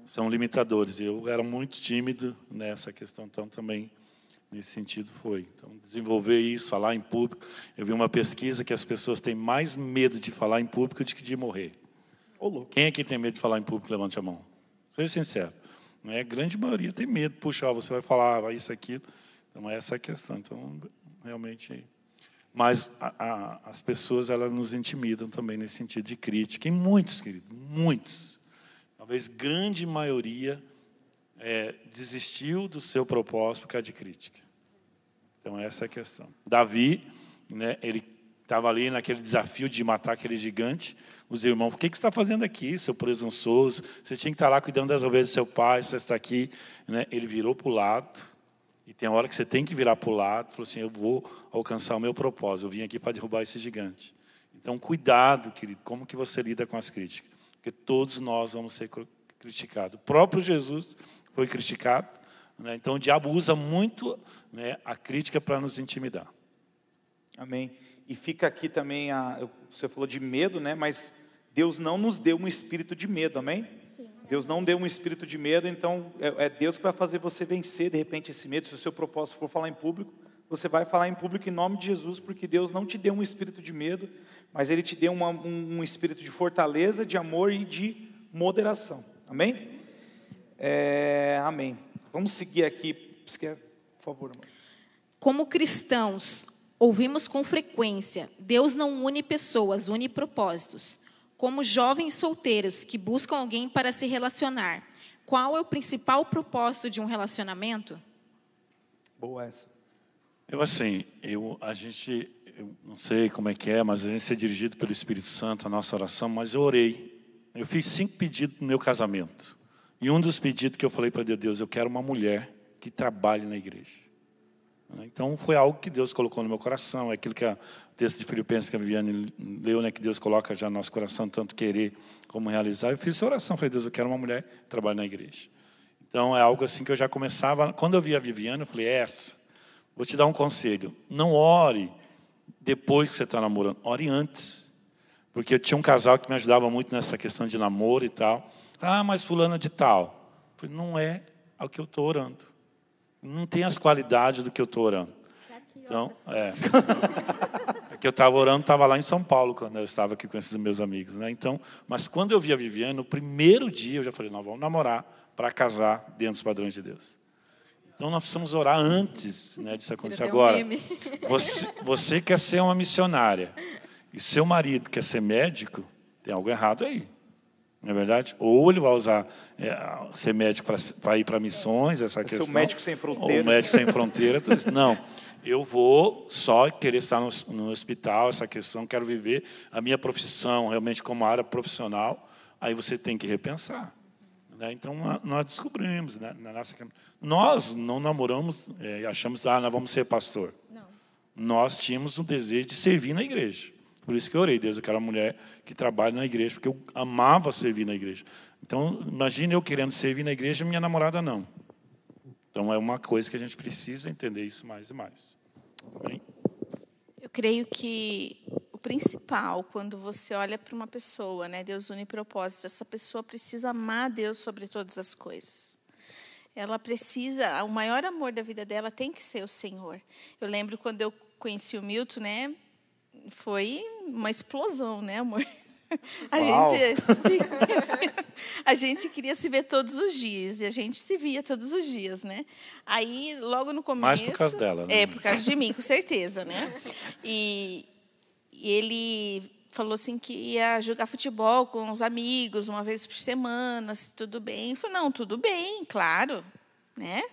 são limitadores. Eu era muito tímido nessa questão, então também nesse sentido foi. Então, desenvolver isso, falar em público. Eu vi uma pesquisa que as pessoas têm mais medo de falar em público do que de morrer. Quem é que tem medo de falar em público? Levante a mão. Seja sincero. É? A grande maioria tem medo. Puxa, você vai falar isso, aquilo. Então, é essa a questão. Então, realmente, mas a, a, as pessoas elas nos intimidam também nesse sentido de crítica. E muitos, queridos, muitos. Talvez grande maioria é, desistiu do seu propósito por causa de crítica. Então essa é a questão. Davi, né, ele estava ali naquele desafio de matar aquele gigante. Os irmãos, o que, que você está fazendo aqui, seu presunçoso? Você tinha que estar lá cuidando das ovelhas do seu pai, você está aqui. Né? Ele virou para o lado e tem hora que você tem que virar para o lado falar assim: eu vou alcançar o meu propósito, eu vim aqui para derrubar esse gigante. Então, cuidado, querido, como que você lida com as críticas? Porque todos nós vamos ser criticados. O próprio Jesus foi criticado. Né? Então, o diabo usa muito né, a crítica para nos intimidar. Amém. E fica aqui também, a, você falou de medo, né? mas Deus não nos deu um espírito de medo, amém? Deus não deu um espírito de medo, então é, é Deus que vai fazer você vencer de repente esse medo. Se o seu propósito for falar em público, você vai falar em público em nome de Jesus, porque Deus não te deu um espírito de medo, mas Ele te deu uma, um, um, espírito de fortaleza, de amor e de moderação. Amém? É, amém. Vamos seguir aqui. Por favor. Como cristãos, ouvimos com frequência: Deus não une pessoas, une propósitos como jovens solteiros que buscam alguém para se relacionar, qual é o principal propósito de um relacionamento? Boa essa. Eu assim, eu a gente, eu não sei como é que é, mas a gente é dirigido pelo Espírito Santo a nossa oração, mas eu orei. Eu fiz cinco pedidos no meu casamento. E um dos pedidos que eu falei para Deus, Deus, eu quero uma mulher que trabalhe na igreja. Então foi algo que Deus colocou no meu coração, é aquilo que o texto de Filipenses que a Viviane leu, né, que Deus coloca já no nosso coração, tanto querer como realizar. Eu fiz essa oração, falei, Deus, eu quero uma mulher que trabalhe na igreja. Então é algo assim que eu já começava, quando eu vi a Viviane, eu falei, é essa, vou te dar um conselho, não ore depois que você está namorando, ore antes. Porque eu tinha um casal que me ajudava muito nessa questão de namoro e tal. Ah, mas fulana de tal. Falei, não é ao que eu estou orando. Não tem as qualidades do que eu estou orando. Então, é. é que eu estava orando, estava lá em São Paulo, quando eu estava aqui com esses meus amigos. Né? Então, mas quando eu vi a Viviane, no primeiro dia eu já falei, nós vamos namorar para casar dentro dos padrões de Deus. Então nós precisamos orar antes né, disso acontecer. Agora, você, você quer ser uma missionária e seu marido quer ser médico, tem algo errado aí. Não é verdade? Ou ele vai usar é, ser médico para ir para missões, essa questão. Ser médico sem fronteira. Ou médico sem fronteira. Tudo isso. Não, eu vou só querer estar no, no hospital, essa questão, quero viver a minha profissão realmente como área profissional. Aí você tem que repensar. Né? Então, nós descobrimos, né? Na nossa... nós não namoramos é, e achamos, ah, nós vamos ser pastor. Não. Nós tínhamos o desejo de servir na igreja. Por isso que eu orei, Deus, eu quero uma mulher que trabalhe na igreja, porque eu amava servir na igreja. Então, imagine eu querendo servir na igreja e minha namorada não. Então, é uma coisa que a gente precisa entender isso mais e mais. Bem? Eu creio que o principal, quando você olha para uma pessoa, né, Deus une propósitos, essa pessoa precisa amar Deus sobre todas as coisas. Ela precisa, o maior amor da vida dela tem que ser o Senhor. Eu lembro quando eu conheci o Milton, né, foi uma explosão, né, amor? A gente, se, a gente queria se ver todos os dias e a gente se via todos os dias, né? Aí, logo no começo. Mais por causa dela, né? É, por causa de mim, com certeza, né? E, e ele falou assim que ia jogar futebol com os amigos uma vez por semana, se tudo bem. Eu falei, não, tudo bem, claro, né?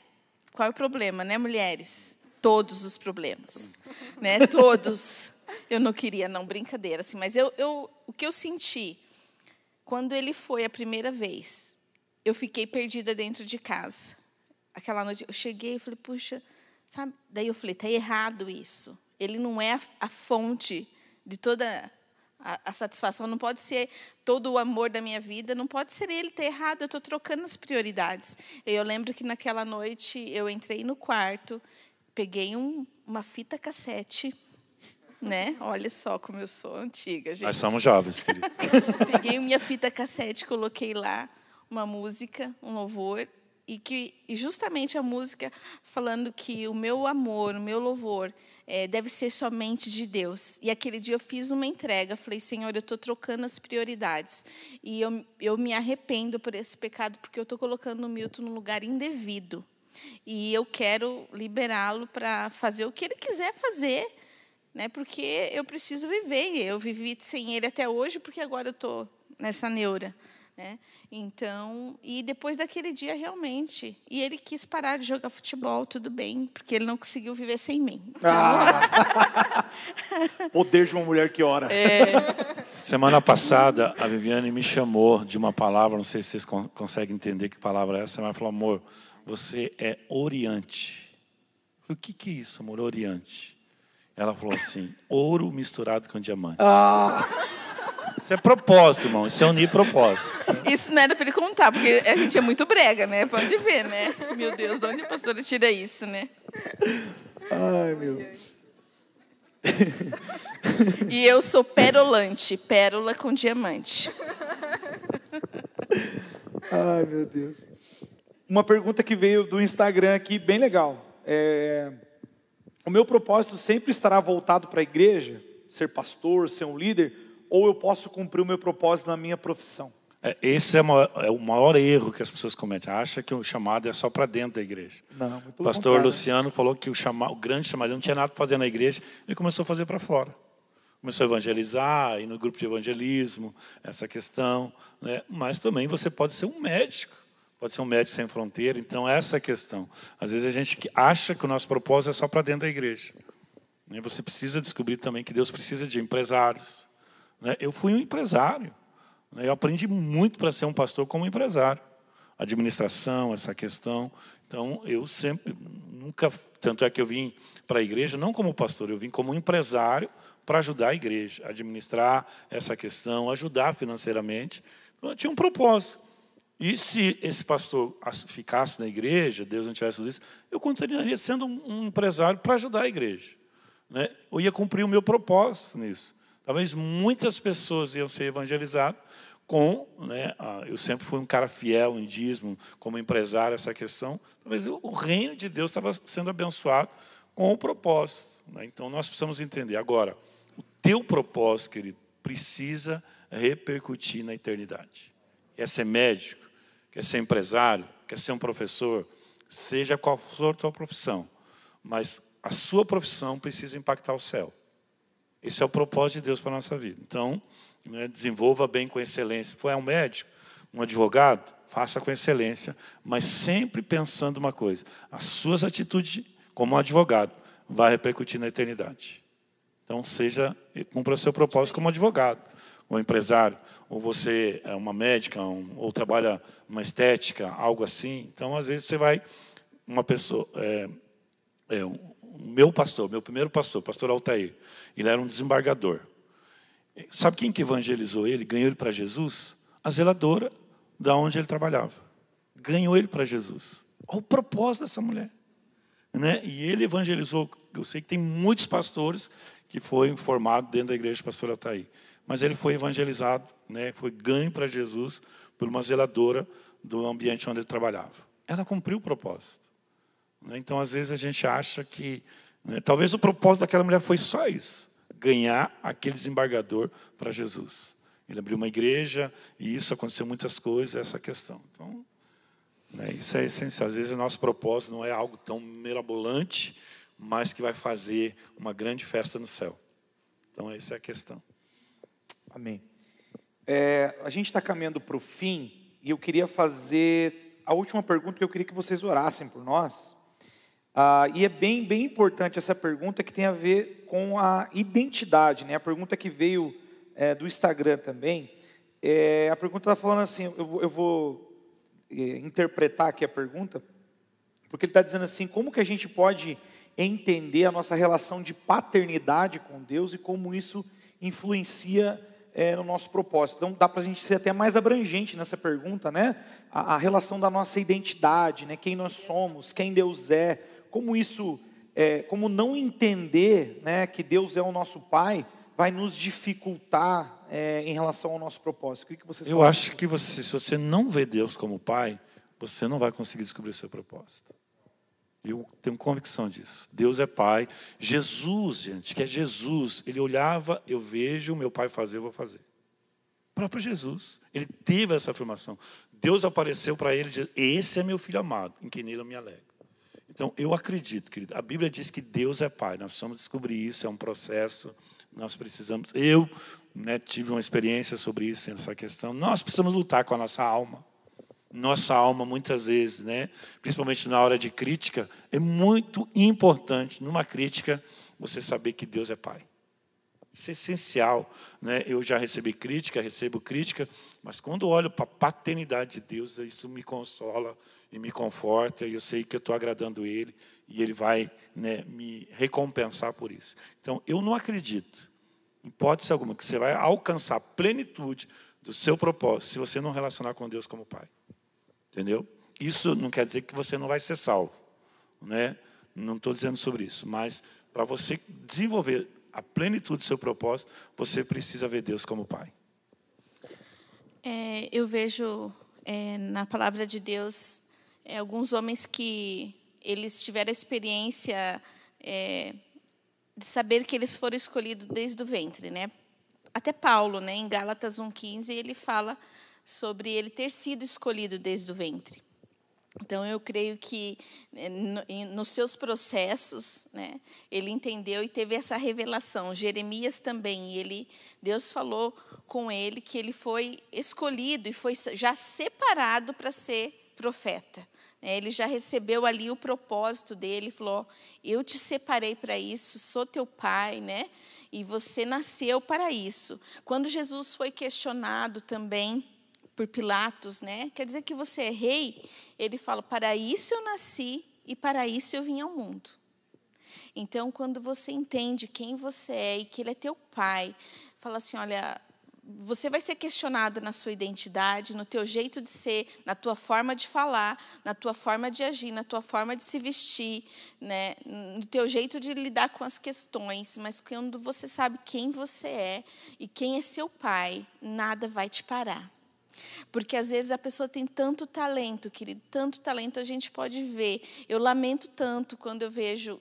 Qual é o problema, né, mulheres? Todos os problemas, né? Todos. Eu não queria, não, brincadeira, assim, mas eu, eu, o que eu senti quando ele foi a primeira vez, eu fiquei perdida dentro de casa. Aquela noite, eu cheguei e falei, puxa, sabe? Daí eu falei, tá errado isso. Ele não é a, a fonte de toda a, a, satisfação, não pode ser todo o amor da minha vida, não pode ser ele ter errado, eu estou trocando as prioridades. Eu lembro que naquela noite eu entrei no quarto, peguei um, uma fita cassete né? Olha só como eu sou antiga, gente. Nós somos jovens, querido. Peguei minha fita cassete, coloquei lá uma música, um louvor, e que e justamente a música falando que o meu amor, o meu louvor é, deve ser somente de Deus. E aquele dia eu fiz uma entrega, falei, Senhor, eu estou trocando as prioridades. E eu, eu me arrependo por esse pecado, porque eu estou colocando o Milton no lugar indevido. E eu quero liberá-lo para fazer o que ele quiser fazer né? Porque eu preciso viver. Eu vivi sem ele até hoje, porque agora eu estou nessa neura. Né? Então, e depois daquele dia, realmente. E ele quis parar de jogar futebol, tudo bem, porque ele não conseguiu viver sem mim. Então... Ah. Poder de uma mulher que ora. É... Semana passada, a Viviane me chamou de uma palavra, não sei se vocês conseguem entender que palavra é essa, mas falou: amor, você é oriente. Eu falei, o que, que é isso, amor, oriente? Ela falou assim: ouro misturado com diamante. Ah. Isso é propósito, irmão. Isso é unir propósito. Isso não era para ele contar, porque a gente é muito brega, né? Pode ver, né? Meu Deus, de onde a pastora tira isso, né? Ai, meu Deus. E eu sou perolante, pérola com diamante. Ai, meu Deus. Uma pergunta que veio do Instagram aqui, bem legal. É, o meu propósito sempre estará voltado para a igreja, ser pastor, ser um líder, ou eu posso cumprir o meu propósito na minha profissão? É, esse é, uma, é, o maior erro que as pessoas cometem. Acha que o chamado é só para dentro da igreja. Não, o pastor contrário. Luciano falou que o, chama, o grande chamado não tinha nada para fazer na igreja, ele começou a fazer para fora. Começou a evangelizar, ir no grupo de evangelismo, essa questão. Né? Mas também você pode ser um médico pode ser um médico sem fronteira. Então, essa é a questão. Às vezes a gente acha que o nosso propósito é só para dentro da igreja. Né? Você precisa descobrir também que Deus precisa de empresários. Né? Eu fui um empresário. Né? Eu aprendi muito para ser um pastor como empresário. Administração, essa questão. Então, eu sempre, nunca, tanto é que eu vim para a igreja, não como pastor, eu vim como empresário para ajudar a igreja, administrar essa questão, ajudar financeiramente. Então, eu tinha um propósito. E se esse pastor ficasse na igreja, Deus não tivesse isso, eu continuaria sendo um empresário para ajudar a igreja. Né? Eu ia cumprir o meu propósito nisso. Talvez muitas pessoas iam ser evangelizadas com, né, eu sempre fui um cara fiel em dízimo, como empresário, essa questão, talvez o reino de Deus estava sendo abençoado com o propósito. Né? Então nós precisamos entender. Agora, o teu propósito, querido, precisa repercutir na eternidade. Quer ser médico, quer ser empresário, quer ser um professor, seja qual for a tua profissão, mas a sua profissão precisa impactar o céu. Esse é o propósito de Deus para a nossa vida. Então, né, desenvolva bem com excelência. Se um médico, um advogado, faça com excelência, mas sempre pensando uma coisa: as suas atitudes como advogado vai repercutir na eternidade. Então, seja, cumpra o seu propósito como advogado, ou empresário, ou você é uma médica, um, ou trabalha uma estética, algo assim. Então, às vezes, você vai, uma pessoa, é, é, o meu pastor, meu primeiro pastor, pastor Altair, ele era um desembargador. Sabe quem que evangelizou ele, ganhou ele para Jesus? A zeladora da onde ele trabalhava. Ganhou ele para Jesus. Olha o propósito dessa mulher. Né? E ele evangelizou. Eu sei que tem muitos pastores que foram formados dentro da igreja de pastor Altair. Mas ele foi evangelizado, né? foi ganho para Jesus por uma zeladora do ambiente onde ele trabalhava. Ela cumpriu o propósito. Né? Então, às vezes, a gente acha que. Né? Talvez o propósito daquela mulher foi só isso ganhar aquele desembargador para Jesus. Ele abriu uma igreja e isso aconteceu muitas coisas, essa questão. Então, né, isso é essencial. Às vezes o nosso propósito não é algo tão mirabolante, mas que vai fazer uma grande festa no céu. Então, essa é a questão. Amém. É, a gente está caminhando para o fim e eu queria fazer a última pergunta que eu queria que vocês orassem por nós. Ah, e é bem, bem importante essa pergunta que tem a ver com a identidade, né? A pergunta que veio é, do Instagram também. É, a pergunta está falando assim, eu, eu vou é, interpretar aqui a pergunta, porque ele está dizendo assim, como que a gente pode entender a nossa relação de paternidade com Deus e como isso influencia é, no nosso propósito. Então dá para a gente ser até mais abrangente nessa pergunta, né? A, a, relação da nossa identidade, né? Quem nós somos, quem Deus é, como isso, é, como não entender né, que Deus é o nosso Pai, vai nos dificultar é, em relação ao nosso propósito. O que vocês Eu acho que você, se você não vê Deus como Pai, você não vai conseguir descobrir o seu propósito. Eu tenho convicção disso. Deus é Pai. Jesus, gente, que é Jesus, ele olhava, eu vejo meu Pai fazer, eu vou fazer. O próprio Jesus, ele teve essa afirmação. Deus apareceu para ele e disse: Esse é meu filho amado, em quem nele eu me alegro. Então, eu acredito, querido, a Bíblia diz que Deus é Pai, nós precisamos descobrir isso, é um processo, nós precisamos. Eu né, tive uma experiência sobre isso, essa questão. Nós precisamos lutar com a nossa alma. Nossa alma, muitas vezes, né, principalmente na hora de crítica, é muito importante, numa crítica, você saber que Deus é Pai. Isso é essencial. Né? Eu já recebi crítica, recebo crítica, mas quando olho para a paternidade de Deus, isso me consola e me conforta, e eu sei que eu estou agradando Ele, e Ele vai né, me recompensar por isso. Então, eu não acredito, hipótese alguma, que você vai alcançar a plenitude do seu propósito se você não relacionar com Deus como Pai. Entendeu? Isso não quer dizer que você não vai ser salvo. Né? Não estou dizendo sobre isso, mas para você desenvolver a plenitude do seu propósito, você precisa ver Deus como Pai. É, eu vejo é, na palavra de Deus é, alguns homens que eles tiveram a experiência é, de saber que eles foram escolhidos desde o ventre, né? Até Paulo, né, em Gálatas 1:15, ele fala sobre ele ter sido escolhido desde o ventre. Então, eu creio que né, nos seus processos, né, ele entendeu e teve essa revelação. Jeremias também, ele, Deus falou com ele que ele foi escolhido e foi já separado para ser profeta. Né. Ele já recebeu ali o propósito dele, falou: Eu te separei para isso, sou teu pai, né? E você nasceu para isso. Quando Jesus foi questionado também por Pilatos, né? Quer dizer que você é rei? Ele fala: "Para isso eu nasci e para isso eu vim ao mundo". Então, quando você entende quem você é e que ele é teu pai, fala assim: "Olha, você vai ser questionado na sua identidade, no teu jeito de ser, na tua forma de falar, na tua forma de agir, na tua forma de se vestir, né? no teu jeito de lidar com as questões. Mas quando você sabe quem você é e quem é seu pai, nada vai te parar. Porque às vezes a pessoa tem tanto talento, querido, tanto talento a gente pode ver. Eu lamento tanto quando eu vejo,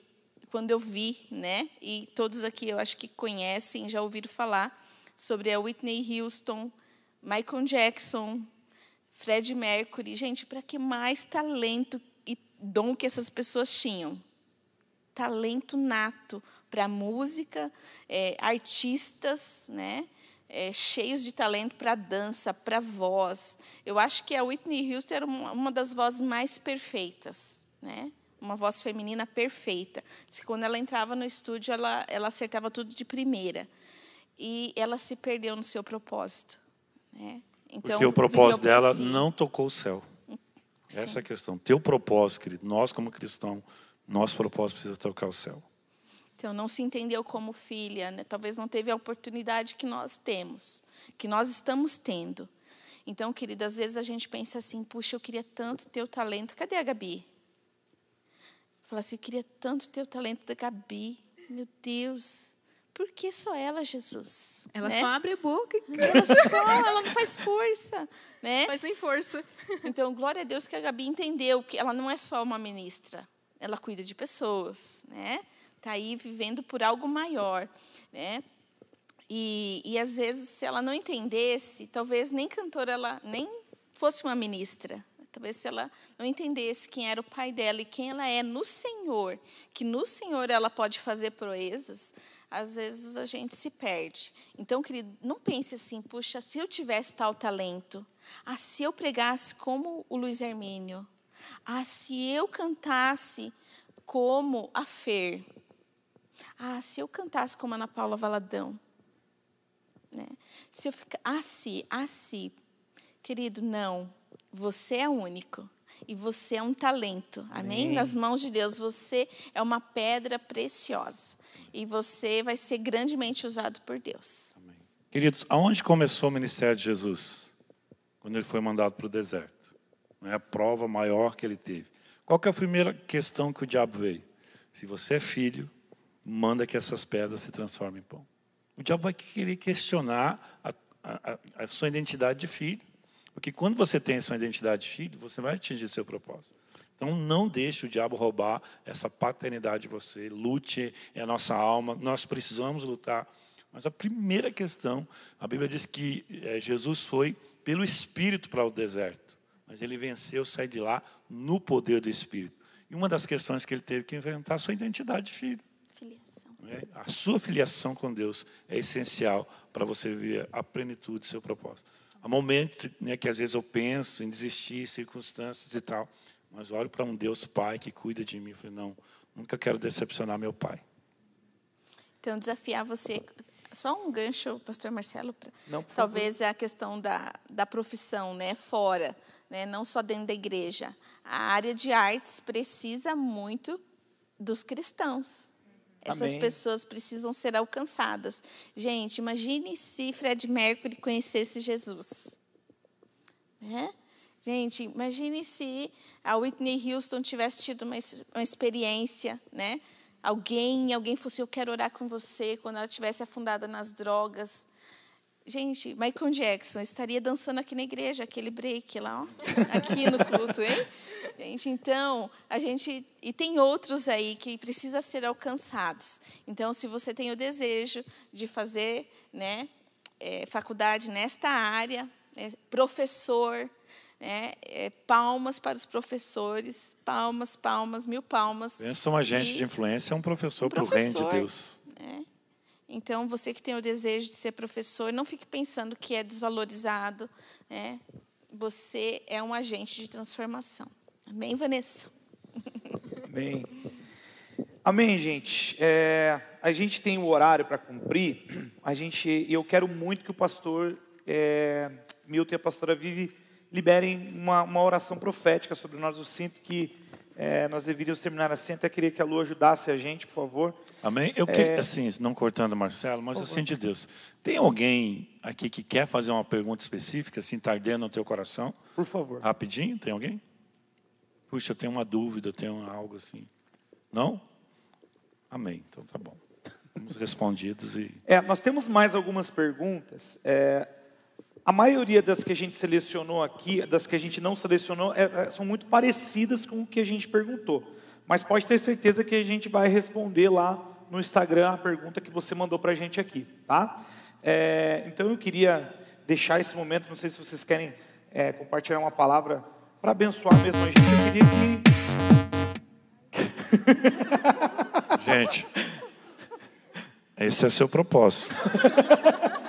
quando eu vi, né? E todos aqui eu acho que conhecem, já ouviram falar sobre a Whitney Houston, Michael Jackson, Fred Mercury. Gente, para que mais talento e dom que essas pessoas tinham? Talento nato para música, é, artistas, né? É, cheios de talento para dança, para voz. Eu acho que a Whitney Houston era uma, das vozes mais perfeitas, né? Uma voz feminina perfeita. Se quando ela entrava no estúdio, ela, ela acertava tudo de primeira. E ela se perdeu no seu propósito, né? Então, Porque o propósito dela não tocou o céu. Sim. Essa é a questão. Teu propósito, querido, nós como cristãos, nosso propósito precisa tocar o céu. Então, não se entendeu como filha, né? talvez não teve a oportunidade que nós temos, que nós estamos tendo. Então, querida, às vezes a gente pensa assim: puxa, eu queria tanto ter o talento. Cadê a Gabi? Fala assim: eu queria tanto ter o talento da Gabi. Meu Deus, por que só ela, Jesus? Ela né? só abre a boca. Ela só, ela não faz força. Né? Faz nem força. Então, glória a Deus que a Gabi entendeu que ela não é só uma ministra. Ela cuida de pessoas, né? Está aí vivendo por algo maior. Né? E, e às vezes, se ela não entendesse, talvez nem cantora ela nem fosse uma ministra. Talvez se ela não entendesse quem era o pai dela e quem ela é no Senhor, que no Senhor ela pode fazer proezas, às vezes a gente se perde. Então, querido, não pense assim, puxa, se eu tivesse tal talento, ah, se eu pregasse como o Luiz Hermínio, ah, se eu cantasse como a Fer, ah, se eu cantasse como Ana Paula Valadão. Né? Se eu ficar, ah, se, ah, se. Querido, não. Você é único. E você é um talento. Amém? Amém? Nas mãos de Deus. Você é uma pedra preciosa. E você vai ser grandemente usado por Deus. Amém. Queridos, aonde começou o ministério de Jesus? Quando ele foi mandado para o deserto. É a prova maior que ele teve. Qual que é a primeira questão que o diabo veio? Se você é filho, manda que essas pedras se transformem em pão. O diabo vai querer questionar a, a, a sua identidade de filho. Porque quando você tem a sua identidade de filho, você vai atingir seu propósito. Então não deixe o diabo roubar essa paternidade de você. Lute é a nossa alma. Nós precisamos lutar. Mas a primeira questão, a Bíblia diz que é, Jesus foi pelo Espírito para o deserto. Mas ele venceu, sai de lá no poder do Espírito. E uma das questões que ele teve que enfrentar é a sua identidade de filho. Né? A sua filiação com Deus é essencial para você viver a plenitude do seu propósito. Há momentos né, que às vezes eu penso em desistir, circunstâncias e tal, mas olho para um Deus Pai que cuida de mim. Eu falei, não, nunca quero decepcionar meu Pai. Então, desafiar você, só um gancho, pastor Marcelo, pra, não, talvez é a questão da, da profissão, né, fora, né, não só dentro da igreja. A área de artes precisa muito dos cristãos. Essas Amém. pessoas precisam ser alcançadas. Gente, imagine se Fred Mercury conhecesse Jesus. Né? Gente, imagine se a Whitney Houston tivesse tido uma, uma experiência, né? Alguém, alguém fosse, eu quero orar com você, quando ela tivesse afundada nas drogas. Gente, Michael Jackson estaria dançando aqui na igreja, aquele break lá, ó, aqui no culto, hein? Gente, então, a gente. E tem outros aí que precisam ser alcançados. Então, se você tem o desejo de fazer né, é, faculdade nesta área, é, professor, né, é, palmas para os professores, palmas, palmas, mil palmas. Pensa um agente e, de influência, um professor, um professor para o reino de Deus. Né? Então, você que tem o desejo de ser professor, não fique pensando que é desvalorizado. Né? Você é um agente de transformação. Amém, Vanessa? Amém. Amém, gente. É, a gente tem um horário para cumprir. A gente, eu quero muito que o pastor é, Milton e a pastora Vivi liberem uma, uma oração profética sobre nós. Eu sinto que é, nós deveríamos terminar assim. Até queria que a Lu ajudasse a gente, por favor. Amém? Eu queria, é... assim, não cortando Marcelo, mas sinto de Deus. Tem alguém aqui que quer fazer uma pergunta específica, assim, está ardendo no teu coração? Por favor. Rapidinho, tem alguém? Puxa, eu tenho uma dúvida, eu tenho algo assim. Não? Amém. Então tá bom. Vamos respondidos e. É, nós temos mais algumas perguntas. É, a maioria das que a gente selecionou aqui, das que a gente não selecionou, é, é, são muito parecidas com o que a gente perguntou. Mas pode ter certeza que a gente vai responder lá no Instagram a pergunta que você mandou para a gente aqui, tá? É, então eu queria deixar esse momento, não sei se vocês querem é, compartilhar uma palavra para abençoar mesmo a gente. Eu queria que. gente, esse é seu propósito.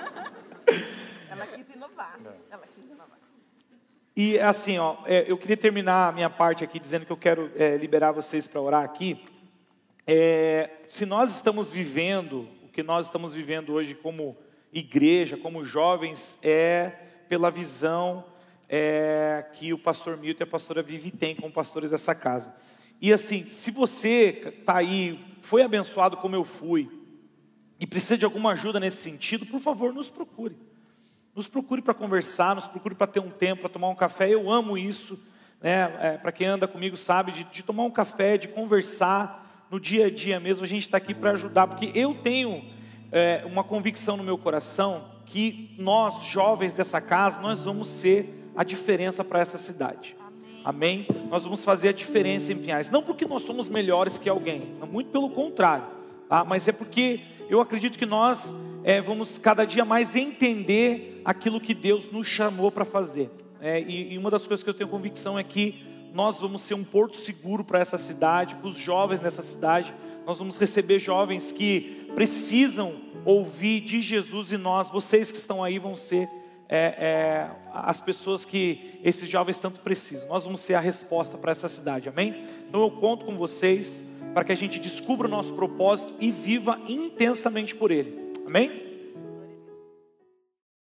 E assim, ó, é, eu queria terminar a minha parte aqui dizendo que eu quero é, liberar vocês para orar aqui. É, se nós estamos vivendo o que nós estamos vivendo hoje como igreja, como jovens, é pela visão é, que o pastor Milton e a pastora Vivi têm como pastores dessa casa. E assim, se você está aí, foi abençoado como eu fui, e precisa de alguma ajuda nesse sentido, por favor, nos procure. Nos procure para conversar, nos procure para ter um tempo, para tomar um café. Eu amo isso. Né? É, para quem anda comigo sabe, de, de, tomar um café, de conversar no dia a dia mesmo. A gente está aqui para ajudar, porque eu tenho é, uma convicção no meu coração que nós, jovens dessa casa, nós vamos ser a diferença para essa cidade. Amém. Nós vamos fazer a diferença em Pinhais. Não porque nós somos melhores que alguém, muito pelo contrário, tá? mas é porque eu acredito que nós é, vamos cada dia mais entender aquilo que Deus nos chamou para fazer. É, e, e, uma das coisas que eu tenho convicção é que nós vamos ser um porto seguro para essa cidade, para os jovens dessa cidade. Nós vamos receber jovens que precisam ouvir de Jesus e nós, vocês que estão aí, vão ser é, é, as pessoas que esses jovens tanto precisam. Nós vamos ser a resposta para essa cidade, amém? Então eu conto com vocês para que a gente descubra o nosso propósito e viva intensamente por ele. Amém?